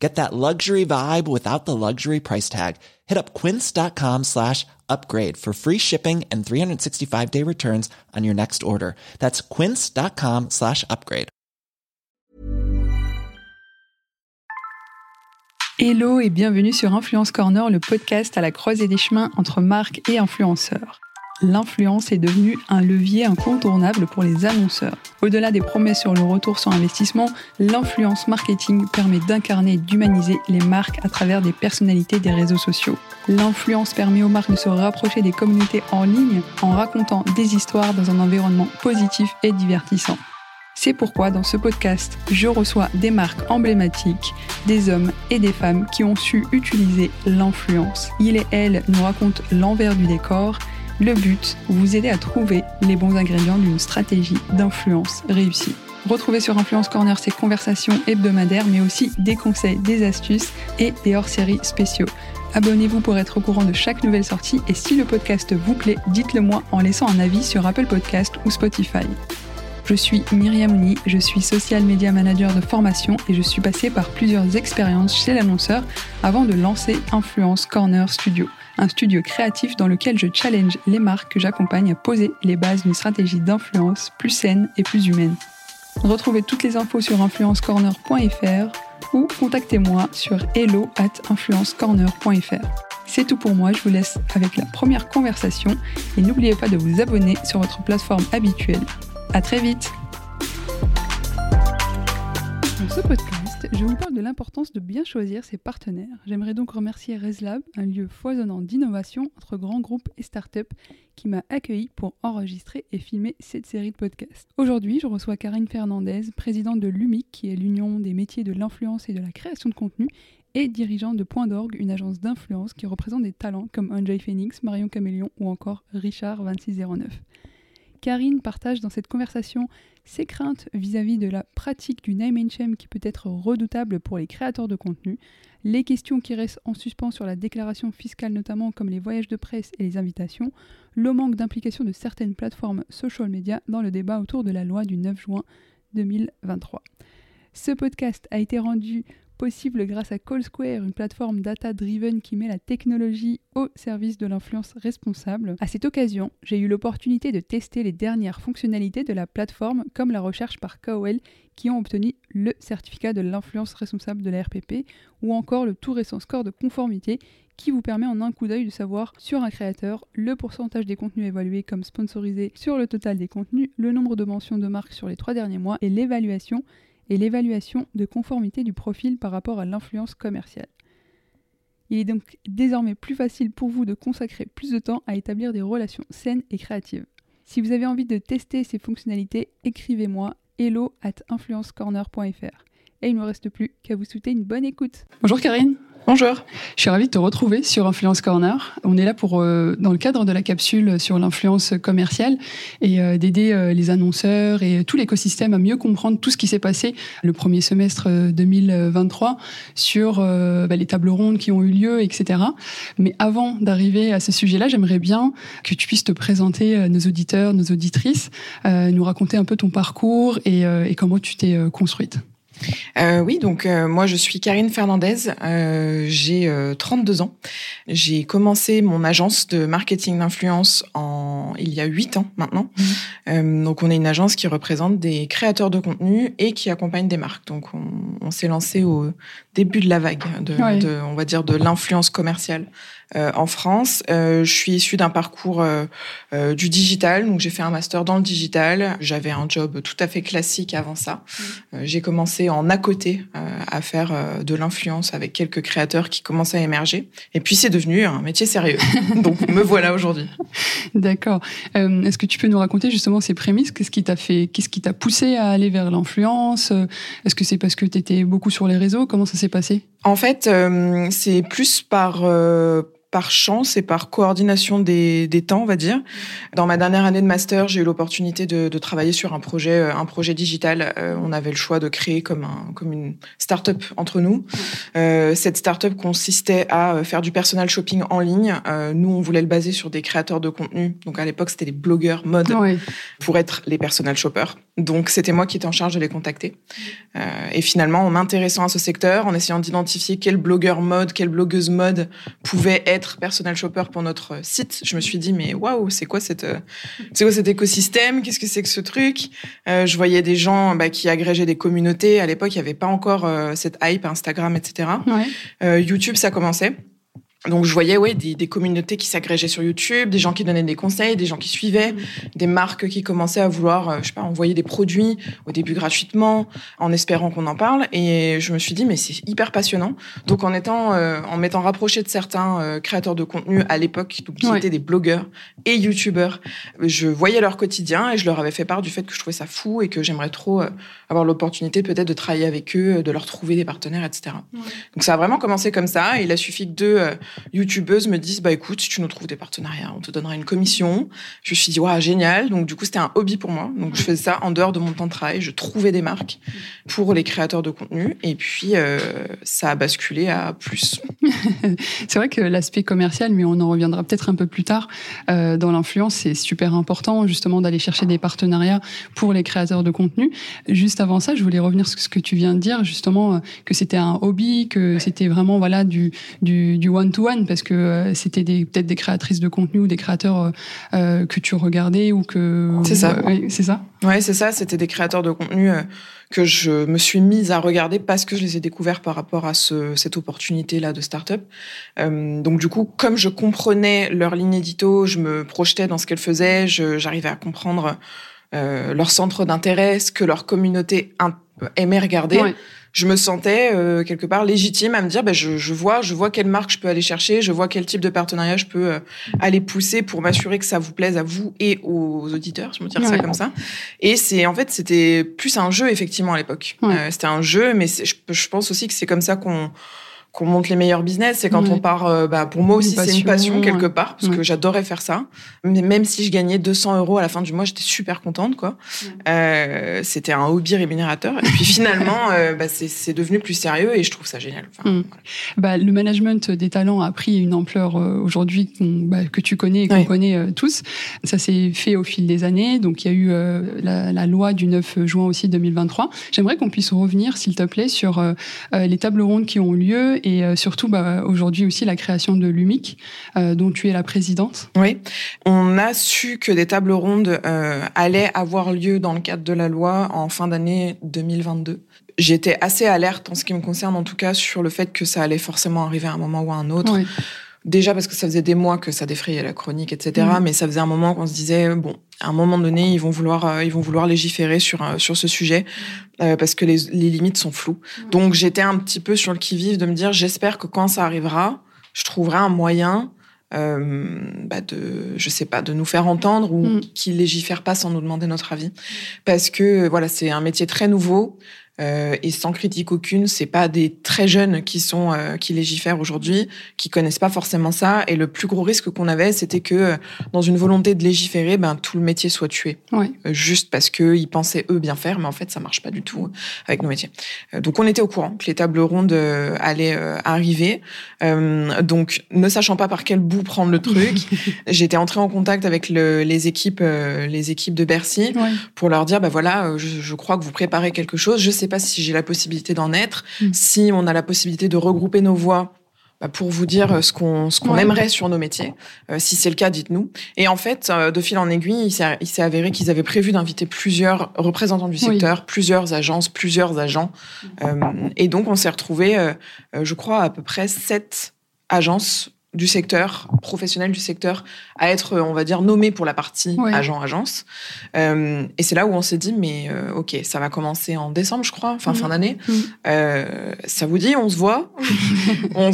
Get that luxury vibe without the luxury price tag. Hit up quince.com slash upgrade for free shipping and 365 day returns on your next order. That's quince.com slash upgrade. Hello et bienvenue sur Influence Corner, le podcast à la croisée des chemins entre marques et influenceurs l'influence est devenue un levier incontournable pour les annonceurs. Au-delà des promesses sur le retour sur investissement, l'influence marketing permet d'incarner et d'humaniser les marques à travers des personnalités des réseaux sociaux. L'influence permet aux marques de se rapprocher des communautés en ligne en racontant des histoires dans un environnement positif et divertissant. C'est pourquoi dans ce podcast, je reçois des marques emblématiques, des hommes et des femmes qui ont su utiliser l'influence. Il et elle nous racontent l'envers du décor le but, vous aider à trouver les bons ingrédients d'une stratégie d'influence réussie. Retrouvez sur Influence Corner ces conversations hebdomadaires, mais aussi des conseils, des astuces et des hors-séries spéciaux. Abonnez-vous pour être au courant de chaque nouvelle sortie et si le podcast vous plaît, dites-le moi en laissant un avis sur Apple Podcast ou Spotify. Je suis Myriam Ouni, je suis social media manager de formation et je suis passée par plusieurs expériences chez l'annonceur avant de lancer Influence Corner Studio un studio créatif dans lequel je challenge les marques que j'accompagne à poser les bases d'une stratégie d'influence plus saine et plus humaine. Retrouvez toutes les infos sur influencecorner.fr ou contactez-moi sur hello at influencecorner.fr. C'est tout pour moi, je vous laisse avec la première conversation et n'oubliez pas de vous abonner sur votre plateforme habituelle. A très vite je vous parle de l'importance de bien choisir ses partenaires. J'aimerais donc remercier ResLab, un lieu foisonnant d'innovation entre grands groupes et startups qui m'a accueilli pour enregistrer et filmer cette série de podcasts. Aujourd'hui, je reçois Karine Fernandez, présidente de l'UMIC, qui est l'Union des métiers de l'influence et de la création de contenu, et dirigeante de Point d'Orgue, une agence d'influence qui représente des talents comme André Phoenix, Marion Caméléon ou encore Richard 2609. Karine partage dans cette conversation ses craintes vis-à-vis de la pratique du name and qui peut être redoutable pour les créateurs de contenu, les questions qui restent en suspens sur la déclaration fiscale notamment comme les voyages de presse et les invitations, le manque d'implication de certaines plateformes social media dans le débat autour de la loi du 9 juin 2023. Ce podcast a été rendu possible grâce à Call Square, une plateforme data-driven qui met la technologie au service de l'influence responsable. À cette occasion, j'ai eu l'opportunité de tester les dernières fonctionnalités de la plateforme, comme la recherche par KOL, qui ont obtenu le certificat de l'influence responsable de la RPP, ou encore le tout récent score de conformité qui vous permet en un coup d'œil de savoir sur un créateur le pourcentage des contenus évalués comme sponsorisés sur le total des contenus, le nombre de mentions de marque sur les trois derniers mois et l'évaluation et l'évaluation de conformité du profil par rapport à l'influence commerciale. Il est donc désormais plus facile pour vous de consacrer plus de temps à établir des relations saines et créatives. Si vous avez envie de tester ces fonctionnalités, écrivez-moi hello at influencecorner.fr. Et il ne me reste plus qu'à vous souhaiter une bonne écoute. Bonjour Karine Bonjour. Je suis ravie de te retrouver sur Influence Corner. On est là pour, euh, dans le cadre de la capsule sur l'influence commerciale et euh, d'aider euh, les annonceurs et tout l'écosystème à mieux comprendre tout ce qui s'est passé le premier semestre 2023 sur bah, les tables rondes qui ont eu lieu, etc. Mais avant d'arriver à ce sujet-là, j'aimerais bien que tu puisses te présenter nos auditeurs, nos auditrices, nous raconter un peu ton parcours et, et comment tu t'es construite. Euh, oui, donc euh, moi je suis Karine Fernandez, euh, j'ai 32 ans. J'ai commencé mon agence de marketing d'influence en il y a 8 ans maintenant. Mmh. donc on est une agence qui représente des créateurs de contenu et qui accompagne des marques. Donc on, on s'est lancé au début de la vague de, de on va dire de l'influence commerciale euh, en France. Euh, je suis issue d'un parcours euh, du digital, donc j'ai fait un master dans le digital. J'avais un job tout à fait classique avant ça. Mmh. j'ai commencé en à côté à faire de l'influence avec quelques créateurs qui commençaient à émerger. Et puis c'est devenu un métier sérieux. donc me voilà aujourd'hui. D'accord. Est-ce que tu peux nous raconter justement ces prémices? Qu'est-ce qui t'a fait Qu'est-ce qui t'a poussé à aller vers l'influence? Est-ce que c'est parce que tu étais beaucoup sur les réseaux? Comment ça s'est passé? En fait, c'est plus par par chance et par coordination des, des, temps, on va dire. Dans ma dernière année de master, j'ai eu l'opportunité de, de, travailler sur un projet, euh, un projet digital. Euh, on avait le choix de créer comme, un, comme une start-up entre nous. Euh, cette start-up consistait à faire du personal shopping en ligne. Euh, nous, on voulait le baser sur des créateurs de contenu. Donc à l'époque, c'était les blogueurs mode Ouais. pour être les personal shoppers. Donc c'était moi qui étais en charge de les contacter. Euh, et finalement, en m'intéressant à ce secteur, en essayant d'identifier quel blogueur mode, quelle blogueuse mode pouvait être personal shopper pour notre site, je me suis dit mais waouh, c'est quoi cette, euh, c'est quoi cet écosystème? Qu'est-ce que c'est que ce truc? Euh, Je voyais des gens bah, qui agrégeaient des communautés. À l'époque, il n'y avait pas encore euh, cette hype Instagram, etc. Ouais. Euh, YouTube, ça commençait. Donc je voyais ouais des, des communautés qui s'agrégeaient sur YouTube, des gens qui donnaient des conseils, des gens qui suivaient, des marques qui commençaient à vouloir, euh, je sais pas, envoyer des produits au début gratuitement, en espérant qu'on en parle. Et je me suis dit mais c'est hyper passionnant. Donc en étant, euh, en m'étant rapproché de certains euh, créateurs de contenu à l'époque, qui Ouais. étaient des blogueurs et YouTubeurs, je voyais leur quotidien et je leur avais fait part du fait que je trouvais ça fou et que j'aimerais trop euh, avoir l'opportunité peut-être de travailler avec eux, de leur trouver des partenaires, etc. Donc ça a vraiment commencé comme ça. Et il a suffi que deux euh, youtubeuses me disent bah écoute, si tu nous trouves des partenariats, on te donnera une commission. Je me suis dit waouh génial. Donc du coup c'était un hobby pour moi. Donc je faisais ça en dehors de mon temps de travail. Je trouvais des marques pour les créateurs de contenu. Et puis euh, ça a basculé à plus. C'est vrai que l'aspect commercial, mais on en reviendra peut-être un peu plus tard, euh, dans l'influence, c'est super important justement d'aller chercher des partenariats pour les créateurs de contenu. Juste avant ça, je voulais revenir sur ce que tu viens de dire, justement, euh, que c'était un hobby, que c'était vraiment voilà du du du one to one, parce que euh, c'était peut-être des créatrices de contenu ou des créateurs euh, euh, que tu regardais ou que C'est ça. Ouais, c'est ça. Ouais, c'est ça. C'était des créateurs de contenu que je me suis mise à regarder parce que je les ai découverts par rapport à ce, cette opportunité-là de start-up. Euh, donc, du coup, comme je comprenais leur ligne édito, je me projetais dans ce qu'elles faisaient, j'arrivais à comprendre euh, leur centre d'intérêt, ce que leur communauté aimait regarder. Ouais. Je me sentais euh, quelque part légitime à me dire, ben, je, je vois, je vois quelle marque je peux aller chercher, je vois quel type de partenariat je peux euh, aller pousser pour m'assurer que ça vous plaise à vous et aux auditeurs, je me dire ça Ouais. comme ça. Et c'est en fait c'était plus un jeu effectivement à l'époque. Ouais. Euh, c'était un jeu, mais je pense aussi que c'est comme ça qu'on qu'on monte les meilleurs business. C'est quand Ouais. on part. euh, bah, pour moi aussi, c'est une passion quelque part parce Ouais. que j'adorais faire ça. Mais même si je gagnais 200 euros à la fin du mois, j'étais super contente quoi. Euh, c'était un hobby rémunérateur. Et puis finalement, euh, bah, c'est devenu plus sérieux et je trouve ça génial. Enfin, Mm. voilà. Bah, le management des talents a pris une ampleur aujourd'hui bah, que tu connais et qu'on connaît tous. Ça s'est fait au fil des années. Donc il y a eu la, la loi du 9 juin aussi 2023. J'aimerais qu'on puisse revenir, s'il te plaît, sur les tables rondes qui ont lieu et euh, surtout bah, aujourd'hui aussi la création de l'UMIC, euh, dont tu es la présidente. Oui, on a su que des tables rondes euh, allaient avoir lieu dans le cadre de la loi en fin d'année 2022. J'étais assez alerte en ce qui me concerne, en tout cas, sur le fait que ça allait forcément arriver à un moment ou à un autre. Ouais. Déjà parce que ça faisait des mois que ça défrayait la chronique, etc. Mhm. Mais ça faisait un moment qu'on se disait bon, à un moment donné, ils vont vouloir, euh, ils vont vouloir légiférer sur euh, sur ce sujet euh, parce que les, les limites sont floues. Donc j'étais un petit peu sur le qui vive de me dire j'espère que quand ça arrivera, je trouverai un moyen. Euh, bah de je sais pas de nous faire entendre ou Mhm. qu'ils légifèrent pas sans nous demander notre avis parce que voilà c'est un métier très nouveau euh, et sans critique aucune, c'est pas des très jeunes qui sont euh, qui légifèrent aujourd'hui, qui connaissent pas forcément ça. Et le plus gros risque qu'on avait, c'était que euh, dans une volonté de légiférer, ben tout le métier soit tué, juste parce que ils pensaient eux bien faire, mais en fait ça marche pas du tout avec nos métiers. Donc on était au courant que les tables rondes allaient arriver. Donc ne sachant pas par quel bout prendre le truc, j'étais entrée en contact avec le, les équipes les équipes de Bercy pour leur dire bah voilà je, je crois que vous préparez quelque chose je sais pas si j'ai la possibilité d'en être Mm. si on a la possibilité de regrouper nos voix bah, pour vous dire euh, ce qu'on ce qu'on Ouais. aimerait sur nos métiers Euh, si c'est le cas dites-nous et en fait euh, de fil en aiguille il s'est avéré qu'ils avaient prévu d'inviter plusieurs représentants du Oui. secteur plusieurs agences plusieurs agents Euh, et donc on s'est retrouvé je crois à peu près sept agences du secteur professionnel du secteur à être on va dire nommés pour la partie Ouais. agent agence euh, et c'est là où on s'est dit, mais euh, ok, ça va commencer en décembre, je crois, fin Mhm. fin d'année. Mhm. Euh, ça vous dit, on se voit, on,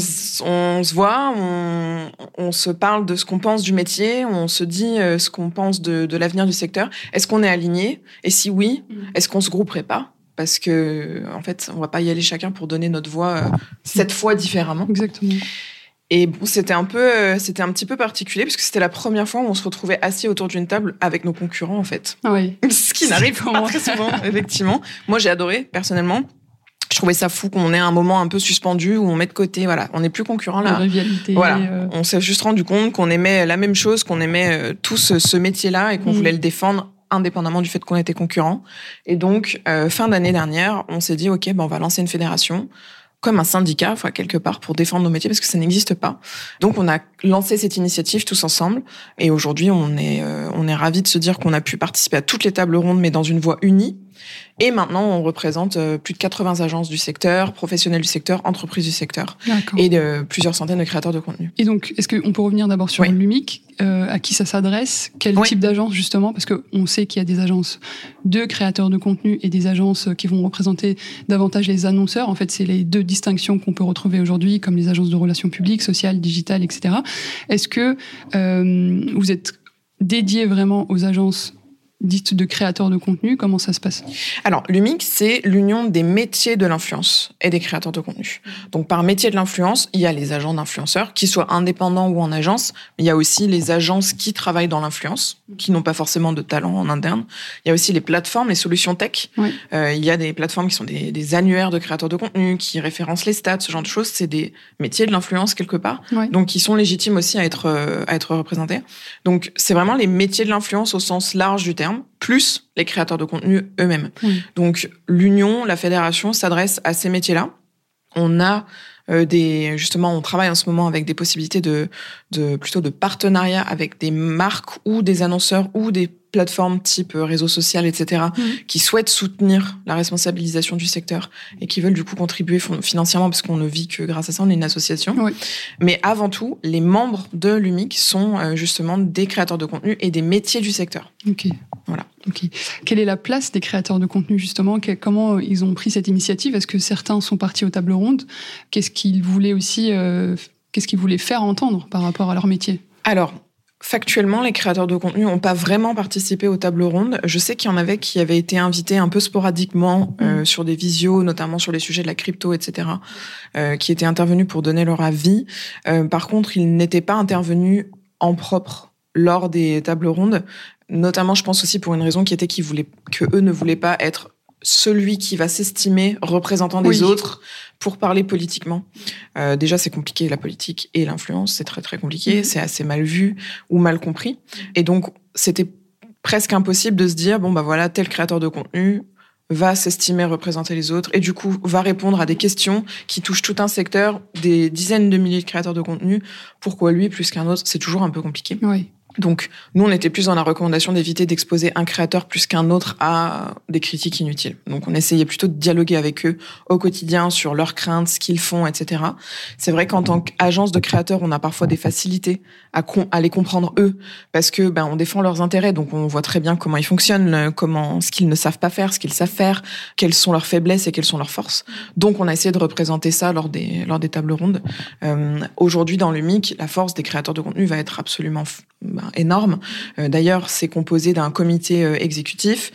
on se voit, on, on se parle de ce qu'on pense du métier, on se dit euh, ce qu'on pense de, de l'avenir du secteur. Est-ce qu'on est aligné? Et si oui, Mhm. est-ce qu'on se grouperait pas? Parce que en fait, on va pas y aller chacun pour donner notre voix euh, cette fois différemment. Exactement. Et bon, c'était un peu, euh, c'était un petit peu particulier parce que c'était la première fois où on se retrouvait assis autour d'une table avec nos concurrents en fait. Oui. Ce qui n'arrive pas très souvent, effectivement. Moi, j'ai adoré personnellement. Je trouvais ça fou qu'on ait un moment un peu suspendu où on met de côté, voilà, on n'est plus concurrents là. La rivalité. Voilà, euh, on s'est juste rendu compte qu'on aimait la même chose, qu'on aimait euh, tous ce métier-là et qu'on voulait le défendre indépendamment du fait qu'on était concurrents. Et donc, euh, fin d'année dernière, on s'est dit, OK, ben, on va lancer une fédération comme un syndicat, enfin, quelque part, pour défendre nos métiers, parce que ça n'existe pas. Donc, on a lancé cette initiative tous ensemble. Et aujourd'hui, on est, euh, on est ravis de se dire qu'on a pu participer à toutes les tables rondes, mais dans une voie unie. Et maintenant, on représente euh, plus de 80 agences du secteur, professionnels du secteur, entreprises du secteur, et de plusieurs centaines de créateurs de contenu. Et donc, est-ce qu'on peut revenir d'abord sur Oui. l'UMIC euh, À qui ça s'adresse? Quel Oui. type d'agence, justement? Parce qu'on sait qu'il y a des agences de créateurs de contenu et des agences qui vont représenter davantage les annonceurs. En fait, c'est les deux distinctions qu'on peut retrouver aujourd'hui, comme les agences de relations publiques, sociales, digitales, etc. Est-ce que euh, vous êtes dédié vraiment aux agences dites de créateurs de contenu Comment ça se passe? Alors, l'UMIC, c'est l'union des métiers de l'influence et des créateurs de contenu. Donc, par métier de l'influence, il y a les agents d'influenceurs, qui soient indépendants ou en agence. mais Il y a aussi les agences qui travaillent dans l'influence, qui n'ont pas forcément de talent en interne. Il y a aussi les plateformes, les solutions tech. Oui. Euh, il y a des plateformes qui sont des, des annuaires de créateurs de contenu, qui référencent les stats, ce genre de choses. C'est des métiers de l'influence quelque part. Donc, qui sont légitimes aussi à être, euh, à être représentés. Donc, c'est vraiment les métiers de l'influence au sens large du terme, plus les créateurs de contenu eux-mêmes. Oui. Donc, l'union, la fédération s'adresse à ces métiers-là. On a euh, des, justement, on travaille en ce moment avec des possibilités de, de plutôt de partenariat avec des marques ou des annonceurs ou des plateformes type euh, réseau social, etc., Mhm. qui souhaitent soutenir la responsabilisation du secteur et qui veulent du coup contribuer financièrement parce qu'on ne vit que grâce à ça, on est une association. Oui. Mais avant tout, les membres de l'UMIC sont euh, justement des créateurs de contenu et des métiers du secteur. Ok. Voilà. Quelle est la place des créateurs de contenu justement? Comment ils ont pris cette initiative? Est-ce que certains sont partis aux tables rondes? Qu'est-ce qu'ils voulaient aussi euh, Qu'est-ce qu'ils voulaient faire entendre par rapport à leur métier? Alors, factuellement, les créateurs de contenu n'ont pas vraiment participé aux tables rondes. Je sais qu'il y en avait qui avaient été invités un peu sporadiquement euh, sur des visios, notamment sur les sujets de la crypto, etc., euh, qui étaient intervenus pour donner leur avis. Euh, par contre, ils n'étaient pas intervenus en propre lors des tables rondes. Notamment, je pense aussi pour une raison qui était qu'ils voulaient, que eux ne voulaient pas être celui qui va s'estimer représentant des Oui. autres pour parler politiquement. Euh, déjà, c'est compliqué, la politique et l'influence, c'est très très compliqué, Mhm. c'est assez mal vu ou mal compris. Et donc, c'était presque impossible de se dire, bon, bah voilà, tel créateur de contenu va s'estimer représenter les autres et du coup va répondre à des questions qui touchent tout un secteur, des dizaines de milliers de créateurs de contenu. Pourquoi lui plus qu'un autre? C'est toujours un peu compliqué. Oui. Donc, nous, on était plus dans la recommandation d'éviter d'exposer un créateur plus qu'un autre à des critiques inutiles. Donc, on essayait plutôt de dialoguer avec eux au quotidien sur leurs craintes, ce qu'ils font, etc. C'est vrai qu'en tant qu'agence de créateurs, on a parfois des facilités à, à les comprendre eux, parce que ben, on défend leurs intérêts, donc on voit très bien comment ils fonctionnent, comment ce qu'ils ne savent pas faire, ce qu'ils savent faire, quelles sont leurs faiblesses et quelles sont leurs forces. Donc, on a essayé de représenter ça lors des lors des tables rondes. Euh, Aujourd'hui, dans le MIC, la force des créateurs de contenu va être absolument ben, énorme. Euh, D'ailleurs, c'est composé d'un comité euh, exécutif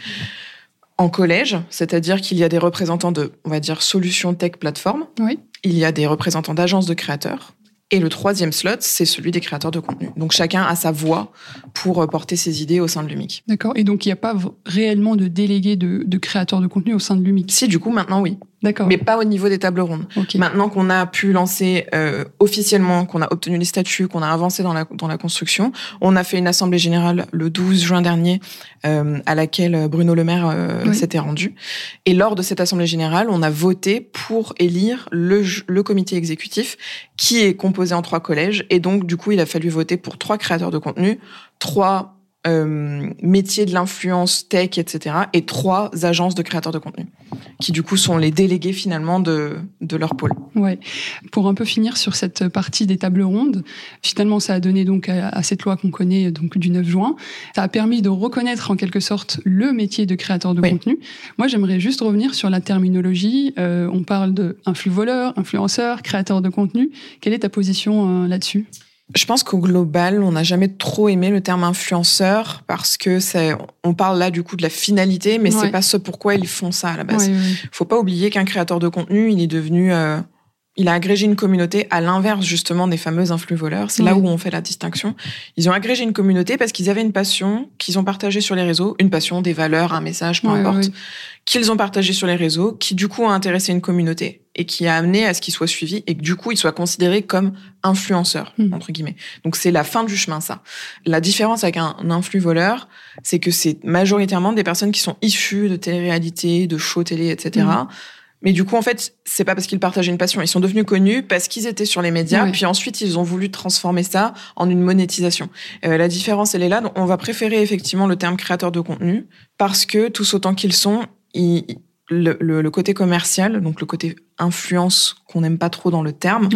en collège, c'est-à-dire qu'il y a des représentants de, on va dire, solutions tech plateforme. Oui. Il y a des représentants d'agences de créateurs. Et le troisième slot, c'est celui des créateurs de contenu. Donc chacun a sa voix pour euh, porter ses idées au sein de l'UMIC. D'accord. Et donc, il n'y a pas réellement de délégués de, de créateurs de contenu au sein de l'UMIC? Si, du coup, maintenant, oui. D'accord. Mais pas au niveau des tables rondes. Ok. Maintenant qu'on a pu lancer euh, officiellement, qu'on a obtenu les statuts, qu'on a avancé dans la, dans la construction, on a fait une assemblée générale le 12 juin dernier euh, à laquelle Bruno Le Maire euh, Oui. s'était rendu. Et lors de cette assemblée générale, on a voté pour élire le, le comité exécutif qui est composé en trois collèges. Et donc, du coup, il a fallu voter pour trois créateurs de contenu, trois euh, métiers de l'influence tech, etc. et trois agences de créateurs de contenu qui du coup sont les délégués finalement de, de leur pôle. Ouais. Pour un peu finir sur cette partie des tables rondes, finalement, ça a donné donc à, à cette loi qu'on connaît donc du 9 juin. Ça a permis de reconnaître en quelque sorte le métier de créateur de Oui. contenu. Moi, j'aimerais juste revenir sur la terminologie. Euh, on parle de influ-voleur, influenceur, créateur de contenu. Quelle est ta position euh, là-dessus? Je pense qu'au global, on n'a jamais trop aimé le terme influenceur parce que c'est, on parle là du coup de la finalité, mais Ouais. c'est pas ce pourquoi ils font ça à la base. Ouais, ouais. Faut pas oublier qu'un créateur de contenu, il est devenu euh, il a agrégé une communauté à l'inverse justement des fameux influx voleurs. C'est là où on fait la distinction. Ils ont agrégé une communauté parce qu'ils avaient une passion qu'ils ont partagée sur les réseaux, une passion, des valeurs, un message, peu importe, qu'ils ont partagé sur les réseaux, qui du coup a intéressé une communauté et qui a amené à ce qu'ils soient suivis et que du coup ils soient considérés comme influenceurs hmm. entre guillemets. Donc c'est la fin du chemin ça. La différence avec un, influx voleur, c'est que c'est majoritairement des personnes qui sont issues de télé-réalité, de shows télé, etc. Mais du coup, en fait, c'est pas parce qu'ils partageaient une passion. Ils sont devenus connus parce qu'ils étaient sur les médias. Puis ensuite, ils ont voulu transformer ça en une monétisation. Euh, la différence, elle est là. Donc, on va préférer effectivement le terme créateur de contenu parce que tous autant qu'ils sont, le, le, le, côté commercial, donc le côté influence qu'on n'aime pas trop dans le terme,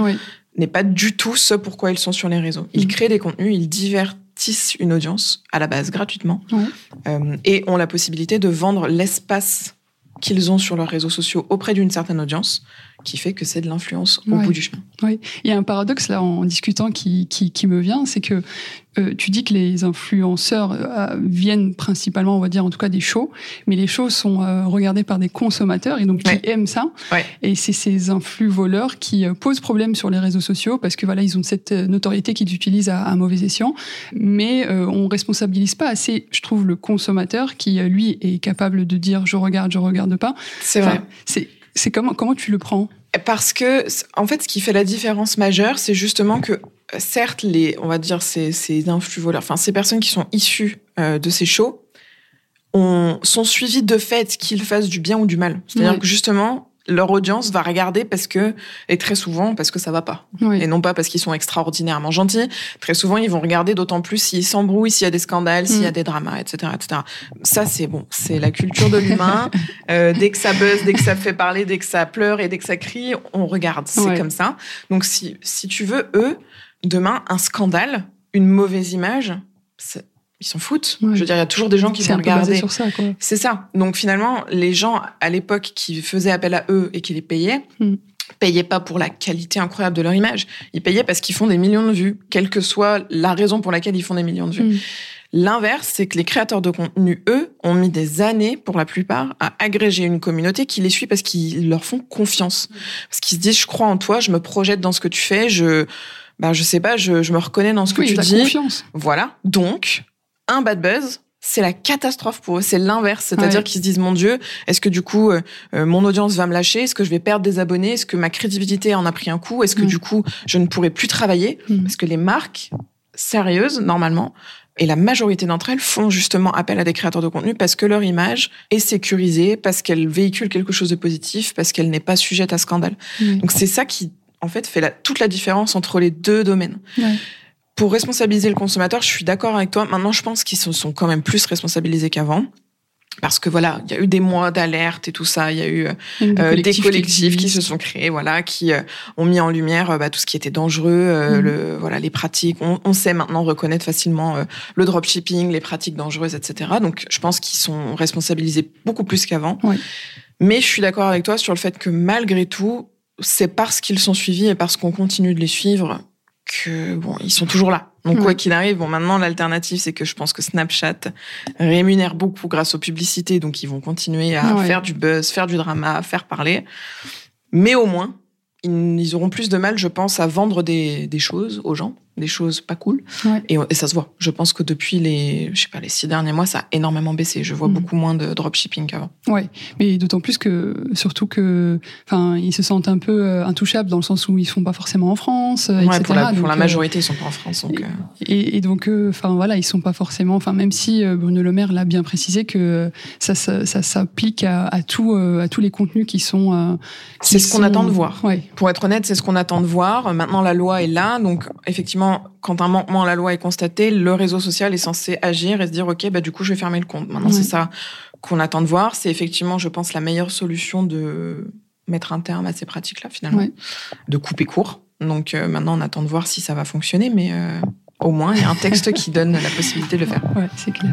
n'est pas du tout ce pourquoi ils sont sur les réseaux. Ils mm. créent des contenus, ils divertissent une audience à la base gratuitement euh, et ont la possibilité de vendre l'espace qu'ils ont sur leurs réseaux sociaux auprès d'une certaine audience qui fait que c'est de l'influence au bout du chemin. Oui, il y a un paradoxe là en discutant qui, qui, qui me vient, c'est que euh, tu dis que les influenceurs euh, viennent principalement, on va dire en tout cas des shows, mais les shows sont euh, regardés par des consommateurs et donc qui aiment ça. Et c'est ces influx voleurs qui posent problème sur les réseaux sociaux parce que voilà, ils ont cette notoriété qu'ils utilisent à, à, mauvais escient, mais on responsabilise pas assez, je trouve, le consommateur qui lui est capable de dire je regarde, je regarde pas. C'est vrai. C'est c'est comment comment tu le prends Parce que en fait, ce qui fait la différence majeure, c'est justement que certes, les on va dire ces, ces influx voleurs, enfin ces personnes qui sont issues euh, de ces shows, ont, sont suivies de fait qu'ils fassent du bien ou du mal. C'est-à-dire que justement, leur audience va regarder parce que et très souvent parce que ça va pas. Et non pas parce qu'ils sont extraordinairement gentils. Très souvent ils vont regarder d'autant plus s'ils s'embrouillent s'il y a des scandales s'il y a mm. des dramas etc etc ça c'est bon. C'est la culture de l'humain. Euh, dès que ça buzz dès que ça fait parler dès que ça pleure et dès que ça crie on regarde. C'est comme ça. Donc si si tu veux eux demain un scandale une mauvaise image ils s'en foutent. Je veux dire, il y a toujours des gens qui vont regarder. C'est ça. Donc finalement, les gens à l'époque qui faisaient appel à eux et qui les payaient, mm. payaient pas pour la qualité incroyable de leur image. Ils payaient parce qu'ils font des millions de vues, quelle que soit la raison pour laquelle ils font des millions de vues. Mm. L'inverse, c'est que les créateurs de contenu, eux, ont mis des années, pour la plupart, à agréger une communauté qui les suit parce qu'ils leur font confiance. Parce qu'ils se disent, je crois en toi, je me projette dans ce que tu fais, je, bah, je sais pas, je, je me reconnais dans ce que tu dis. Confiance. Voilà. Donc, un bad buzz, c'est la catastrophe pour eux. C'est l'inverse. C'est-à-dire qu'ils se disent, mon Dieu, est-ce que du coup, euh, euh, mon audience va me lâcher? Est-ce que je vais perdre des abonnés? Est-ce que ma crédibilité en a pris un coup? Est-ce que mm. du coup, je ne pourrai plus travailler? Mm. Parce que les marques sérieuses, normalement, et la majorité d'entre elles font justement appel à des créateurs de contenu parce que leur image est sécurisée, parce qu'elle véhicule quelque chose de positif, parce qu'elle n'est pas sujette à scandale. Mm. Donc c'est ça qui, en fait, fait la, toute la différence entre les deux domaines. Ouais pour responsabiliser le consommateur, je suis d'accord avec toi. Maintenant, je pense qu'ils se sont quand même plus responsabilisés qu'avant. Parce que voilà, il y a eu des mois d'alerte et tout ça. Il y a eu euh, des collectifs qui, se sont créés, voilà, qui euh, ont mis en lumière euh, bah, tout ce qui était dangereux, mhm. le, voilà, les pratiques. On, on, sait maintenant reconnaître facilement le dropshipping, les pratiques dangereuses, etc. Donc, je pense qu'ils sont responsabilisés beaucoup plus qu'avant. Oui. Mais je suis d'accord avec toi sur le fait que malgré tout, c'est parce qu'ils sont suivis et parce qu'on continue de les suivre que bon, ils sont toujours là. Donc quoi qu'il arrive, bon maintenant l'alternative c'est que je pense que Snapchat rémunère beaucoup grâce aux publicités, donc ils vont continuer à faire du buzz, faire du drama, faire parler. Mais au moins, ils, auront plus de mal, je pense, à vendre des, des choses aux gens des choses pas cool. Et, ça se voit. Je pense que depuis les, je sais pas, les six derniers mois, ça a énormément baissé. Je vois mm. beaucoup moins de dropshipping qu'avant. Ouais, mais d'autant plus que, surtout que, enfin, ils se sentent un peu euh, intouchables dans le sens où ils sont pas forcément en France, ouais, etc. Pour la, pour la euh, majorité, ils sont pas en France. Donc, euh. et, et, donc, enfin voilà, ils sont pas forcément. Enfin, même si Bruno Le Maire l'a bien précisé que ça, ça, ça s'applique à, à tout, à tous les contenus qui sont. c'est ce qu'on attend de voir. Ouais. Pour être honnête, c'est ce qu'on attend de voir. Maintenant, la loi est là, donc effectivement quand un manquement à la loi est constaté, le réseau social est censé agir et se dire, OK, bah, du coup, je vais fermer le compte. Maintenant, c'est ça qu'on attend de voir. C'est effectivement, je pense, la meilleure solution de mettre un terme à ces pratiques-là, finalement, de couper court. Donc, euh, maintenant, on attend de voir si ça va fonctionner, mais euh, au moins, il y a un texte qui donne la possibilité de le faire. Ouais, c'est clair.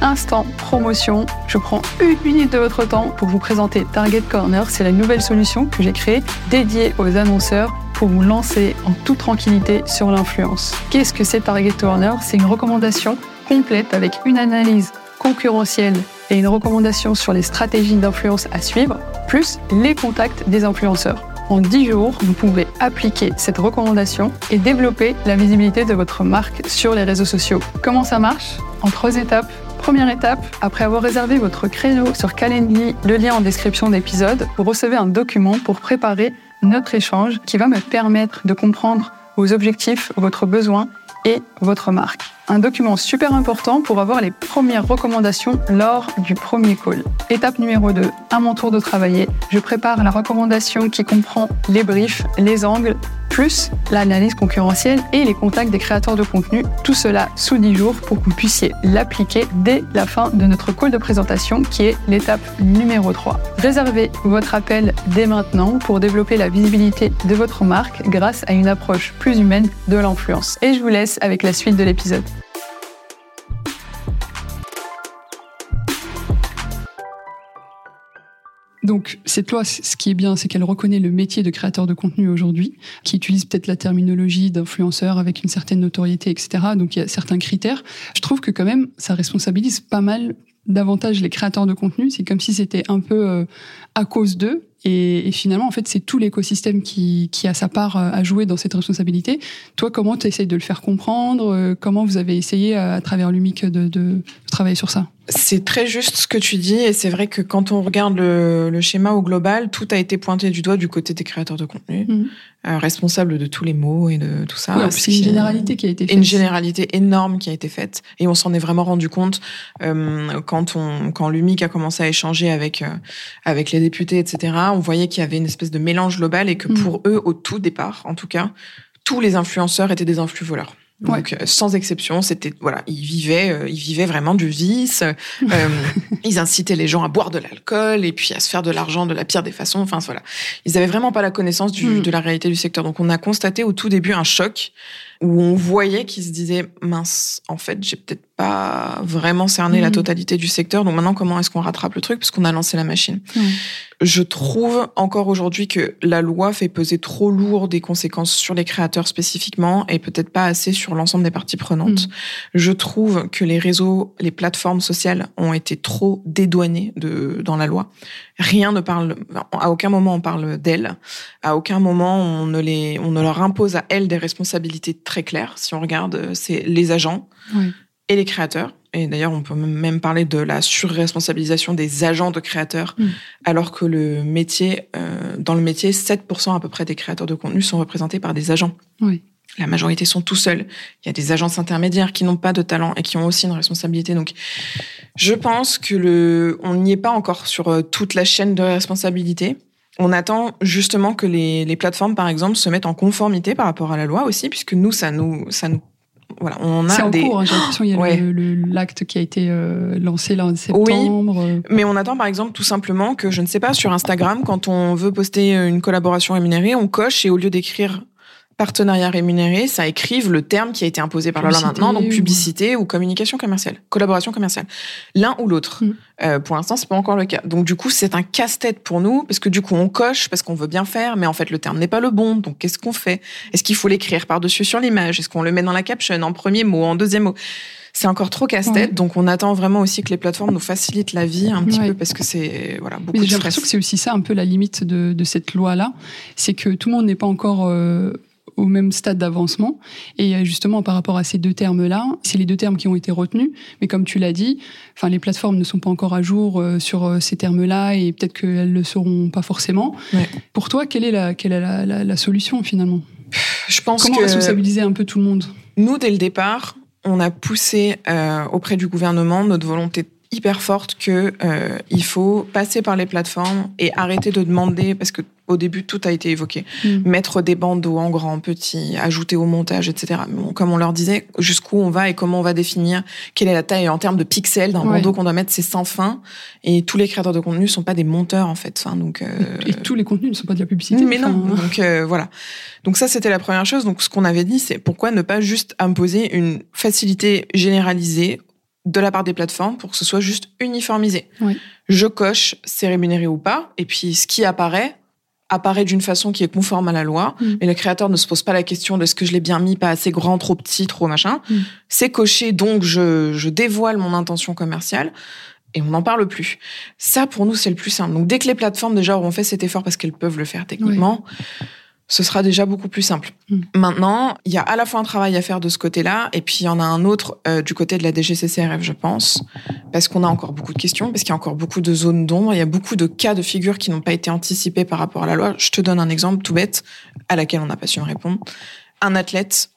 Instant promotion, je prends une minute de votre temps pour vous présenter Target Corner. C'est la nouvelle solution que j'ai créée dédiée aux annonceurs pour vous lancer en toute tranquillité sur l'influence. Qu'est-ce que c'est Target Corner C'est une recommandation complète avec une analyse concurrentielle et une recommandation sur les stratégies d'influence à suivre, plus les contacts des influenceurs. En 10 jours, vous pouvez appliquer cette recommandation et développer la visibilité de votre marque sur les réseaux sociaux. Comment ça marche? En trois étapes. Première étape, après avoir réservé votre créneau sur Calendly, le lien en description d'épisode, vous recevez un document pour préparer notre échange qui va me permettre de comprendre vos objectifs, votre besoin et votre marque. Un document super important pour avoir les premières recommandations lors du premier call. Étape numéro 2, à mon tour de travailler, je prépare la recommandation qui comprend les briefs, les angles, plus l'analyse concurrentielle et les contacts des créateurs de contenu. Tout cela sous 10 jours pour que vous puissiez l'appliquer dès la fin de notre call de présentation qui est l'étape numéro 3. Réservez votre appel dès maintenant pour développer la visibilité de votre marque grâce à une approche plus humaine de l'influence. Et je vous laisse avec la suite de l'épisode. Donc cette loi, ce qui est bien, c'est qu'elle reconnaît le métier de créateur de contenu aujourd'hui, qui utilise peut-être la terminologie d'influenceur avec une certaine notoriété, etc. Donc il y a certains critères. Je trouve que quand même, ça responsabilise pas mal davantage les créateurs de contenu. C'est comme si c'était un peu euh, à cause d'eux. Et, finalement, en fait, c'est tout l'écosystème qui, qui, a sa part euh, à jouer dans cette responsabilité. Toi, comment tu essayes de le faire comprendre? Euh, Comment vous avez essayé, à, travers l'UMIC, de, de travailler sur ça? C'est très juste ce que tu dis et c'est vrai que quand on regarde le, schéma au global, tout a été pointé du doigt du côté des créateurs de contenu, mhm. euh, responsables de tous les mots et de tout ça. c'est une généralité qui a été faite. Une généralité énorme qui a été faite et on s'en est vraiment rendu compte euh, quand on quand l'UMIC a commencé à échanger avec euh, avec les députés, etc. On voyait qu'il y avait une espèce de mélange global et que mhm. pour eux, au tout départ, en tout cas, tous les influenceurs étaient des influx voleurs. Donc euh, sans exception, c'était voilà, ils vivaient, euh, ils vivaient vraiment du vice. Euh, ils incitaient les gens à boire de l'alcool et puis à se faire de l'argent de la pire des façons. Enfin voilà, ils avaient vraiment pas la connaissance du, hmm. de la réalité du secteur. Donc on a constaté au tout début un choc où on voyait qu'ils se disaient mince, en fait, j'ai peut-être pas vraiment cerné la hmm. totalité du secteur. Donc maintenant, comment est-ce qu'on rattrape le truc? Parce qu'on a lancé la machine Je trouve encore aujourd'hui que la loi fait peser trop lourd des conséquences sur les créateurs spécifiquement et peut-être pas assez sur l'ensemble des parties prenantes. Hmm. Je trouve que les réseaux, les plateformes sociales ont été trop dédouanées de dans la loi. Rien ne parle, à aucun moment on parle d'elles, à aucun moment on ne les, on ne leur impose à elles des responsabilités très claires. Si on regarde, c'est les agents et les créateurs. Et d'ailleurs, on peut même parler de la surresponsabilisation des agents de créateurs, mm. alors que le métier, euh, dans le métier, 7% à peu près des créateurs de contenu sont représentés par des agents. Oui. La majorité sont tout seuls. Il y a des agences intermédiaires qui n'ont pas de talent et qui ont aussi une responsabilité. Donc, je pense que le, on n'y est pas encore sur euh, toute la chaîne de responsabilité. On attend justement que les, les plateformes, par exemple, se mettent en conformité par rapport à la loi aussi, puisque nous, ça nous, ça nous voilà, on a C'est en des... cours, hein, j'ai l'impression qu'il y a l'acte qui a été euh, lancé là en septembre. Oui, mais on attend par exemple tout simplement que, je ne sais pas, sur Instagram, quand on veut poster une collaboration rémunérée, on coche et au lieu d'écrire partenariat rémunéré, ça écrive le terme qui a été imposé par la loi maintenant, donc publicité ou... communication commerciale, collaboration commerciale. L'un ou l'autre. Mm. Euh, pour l'instant, c'est pas encore le cas. Donc du coup, c'est un casse-tête pour nous parce que du coup, on coche parce qu'on veut bien faire, mais en fait, le terme n'est pas le bon. Donc qu'est-ce qu'on fait? Est-ce qu'il faut l'écrire par-dessus sur l'image? Est-ce qu'on le met dans la caption en premier mot, en deuxième mot? C'est encore trop casse-tête, donc on attend vraiment aussi que les plateformes nous facilitent la vie un petit peu parce que c'est voilà beaucoup Mais J'ai l'impression que c'est aussi ça un peu la limite de, de cette loi-là, c'est que tout le monde n'est pas encore euh, au même stade d'avancement. Et euh, justement, par rapport à ces deux termes-là, c'est les deux termes qui ont été retenus. Mais comme tu l'as dit, enfin, les plateformes ne sont pas encore à jour euh, sur euh, ces termes-là et peut-être qu'elles le seront pas forcément. Pour toi, quelle est la, quelle est la, la, solution finalement? Je pense Comment responsabiliser un peu tout le monde? Nous, dès le départ, on a poussé auprès du gouvernement notre volonté hyper forte que euh, il faut passer par les plateformes et arrêter de demander parce que au début tout a été évoqué. Mm. mettre des bandeaux en grand petit ajouter au montage etc bon, comme on leur disait jusqu'où on va et comment on va définir quelle est la taille en termes de pixels d'un bandeau qu'on doit mettre c'est sans fin. Et tous les créateurs de contenu sont pas des monteurs en fait. Enfin, donc euh, et tous les contenus ne sont pas de la publicité mais non. donc euh, voilà. Donc ça c'était la première chose. Donc ce qu'on avait dit c'est pourquoi ne pas juste imposer une facilité généralisée de la part des plateformes pour que ce soit juste uniformisé. Je coche, c'est rémunéré ou pas, et puis ce qui apparaît apparaît d'une façon qui est conforme à la loi, mm. et le créateur ne se pose pas la question de ce que je l'ai bien mis, pas assez grand, trop petit, trop machin. Mm. C'est coché, donc je, je dévoile mon intention commerciale. et on n'en parle plus. Ça, pour nous, c'est le plus simple. Donc, dès que les plateformes déjà auront fait cet effort parce qu'elles peuvent le faire techniquement, ce sera déjà beaucoup plus simple. Mm. Maintenant, il y a à la fois un travail à faire de ce côté-là, et puis il y en a un autre euh, du côté de la DGCCRF, je pense, parce qu'on a encore beaucoup de questions, parce qu'il y a encore beaucoup de zones d'ombre, il y a beaucoup de cas de figure qui n'ont pas été anticipés par rapport à la loi. Je te donne un exemple tout bête, à laquelle on n'a pas su me répondre. Un athlète,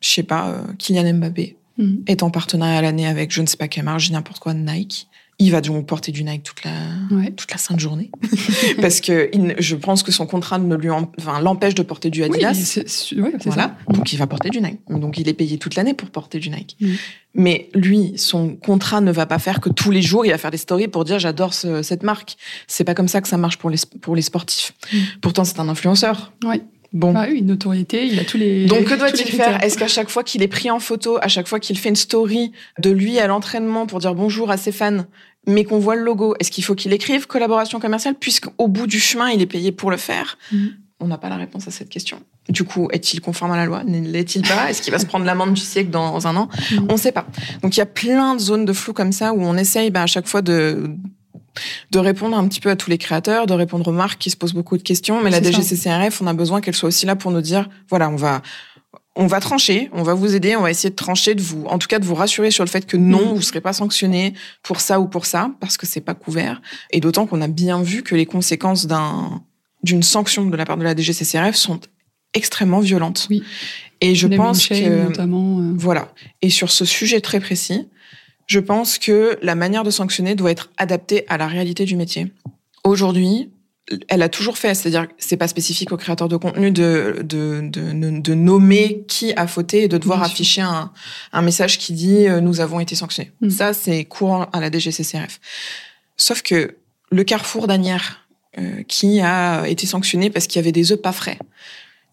je sais pas, euh, Kylian Mbappé, Mm. est en partenariat à l'année avec je ne sais pas quelle marque, n'importe quoi, Nike. Il va donc porter du Nike toute la, Ouais. toute la sainte journée. Parce que il je pense que son contrat ne lui en- enfin, l'empêche de porter du Oui, Adidas. c'est c'est- ouais, voilà. ça. Donc il va porter du Nike. Donc il est payé toute l'année pour porter du Nike. Mm. Mais lui, son contrat ne va pas faire que tous les jours, il va faire des stories pour dire j'adore ce- cette marque. C'est pas comme ça que ça marche pour les, pour les sportifs. Mm. Pourtant, c'est un influenceur. Ouais. Bon. Bah oui, une notoriété, il a tous les. Donc que doit-il faire? Est-ce qu'à chaque fois qu'il est pris en photo, à chaque fois qu'il fait une story de lui à l'entraînement pour dire bonjour à ses fans, mais qu'on voit le logo, est-ce qu'il faut qu'il écrive collaboration commerciale puisqu'au bout du chemin il est payé pour le faire? Mhm. On n'a pas la réponse à cette question. Du coup, est-il conforme à la loi? Ne l'est-il pas? Est-ce qu'il va se prendre l'amende du siècle dans un an? Mhm. On ne sait pas. Donc il y a plein de zones de flou comme ça où on essaye bah, à chaque fois de de répondre un petit peu à tous les créateurs, de répondre aux marques qui se posent beaucoup de questions. Mais la. DGCCRF, on a besoin qu'elle soit aussi là pour nous dire, voilà, on va, on va trancher, on va vous aider, on va essayer de trancher, de vous, en tout cas de vous rassurer sur le fait que non, Mm. vous serez pas sanctionné pour ça ou pour ça, parce que c'est pas couvert. Et d'autant qu'on a bien vu que les conséquences d'un, d'une sanction de la part de la DGCCRF sont extrêmement violentes. Oui. Et je pense que, notamment. euh, voilà. Et sur ce sujet très précis, je pense que la manière de sanctionner doit être adaptée à la réalité du métier. Aujourd'hui, elle a toujours fait, c'est-à-dire que c'est pas spécifique aux créateurs de contenu de, de, de, de nommer qui a fauté et de devoir Bien afficher un, un message qui dit euh, nous avons été sanctionnés. Mm. Ça, c'est courant à la DGCCRF. Sauf que le Carrefour d'Anières, euh, qui a été sanctionné parce qu'il y avait des œufs pas frais,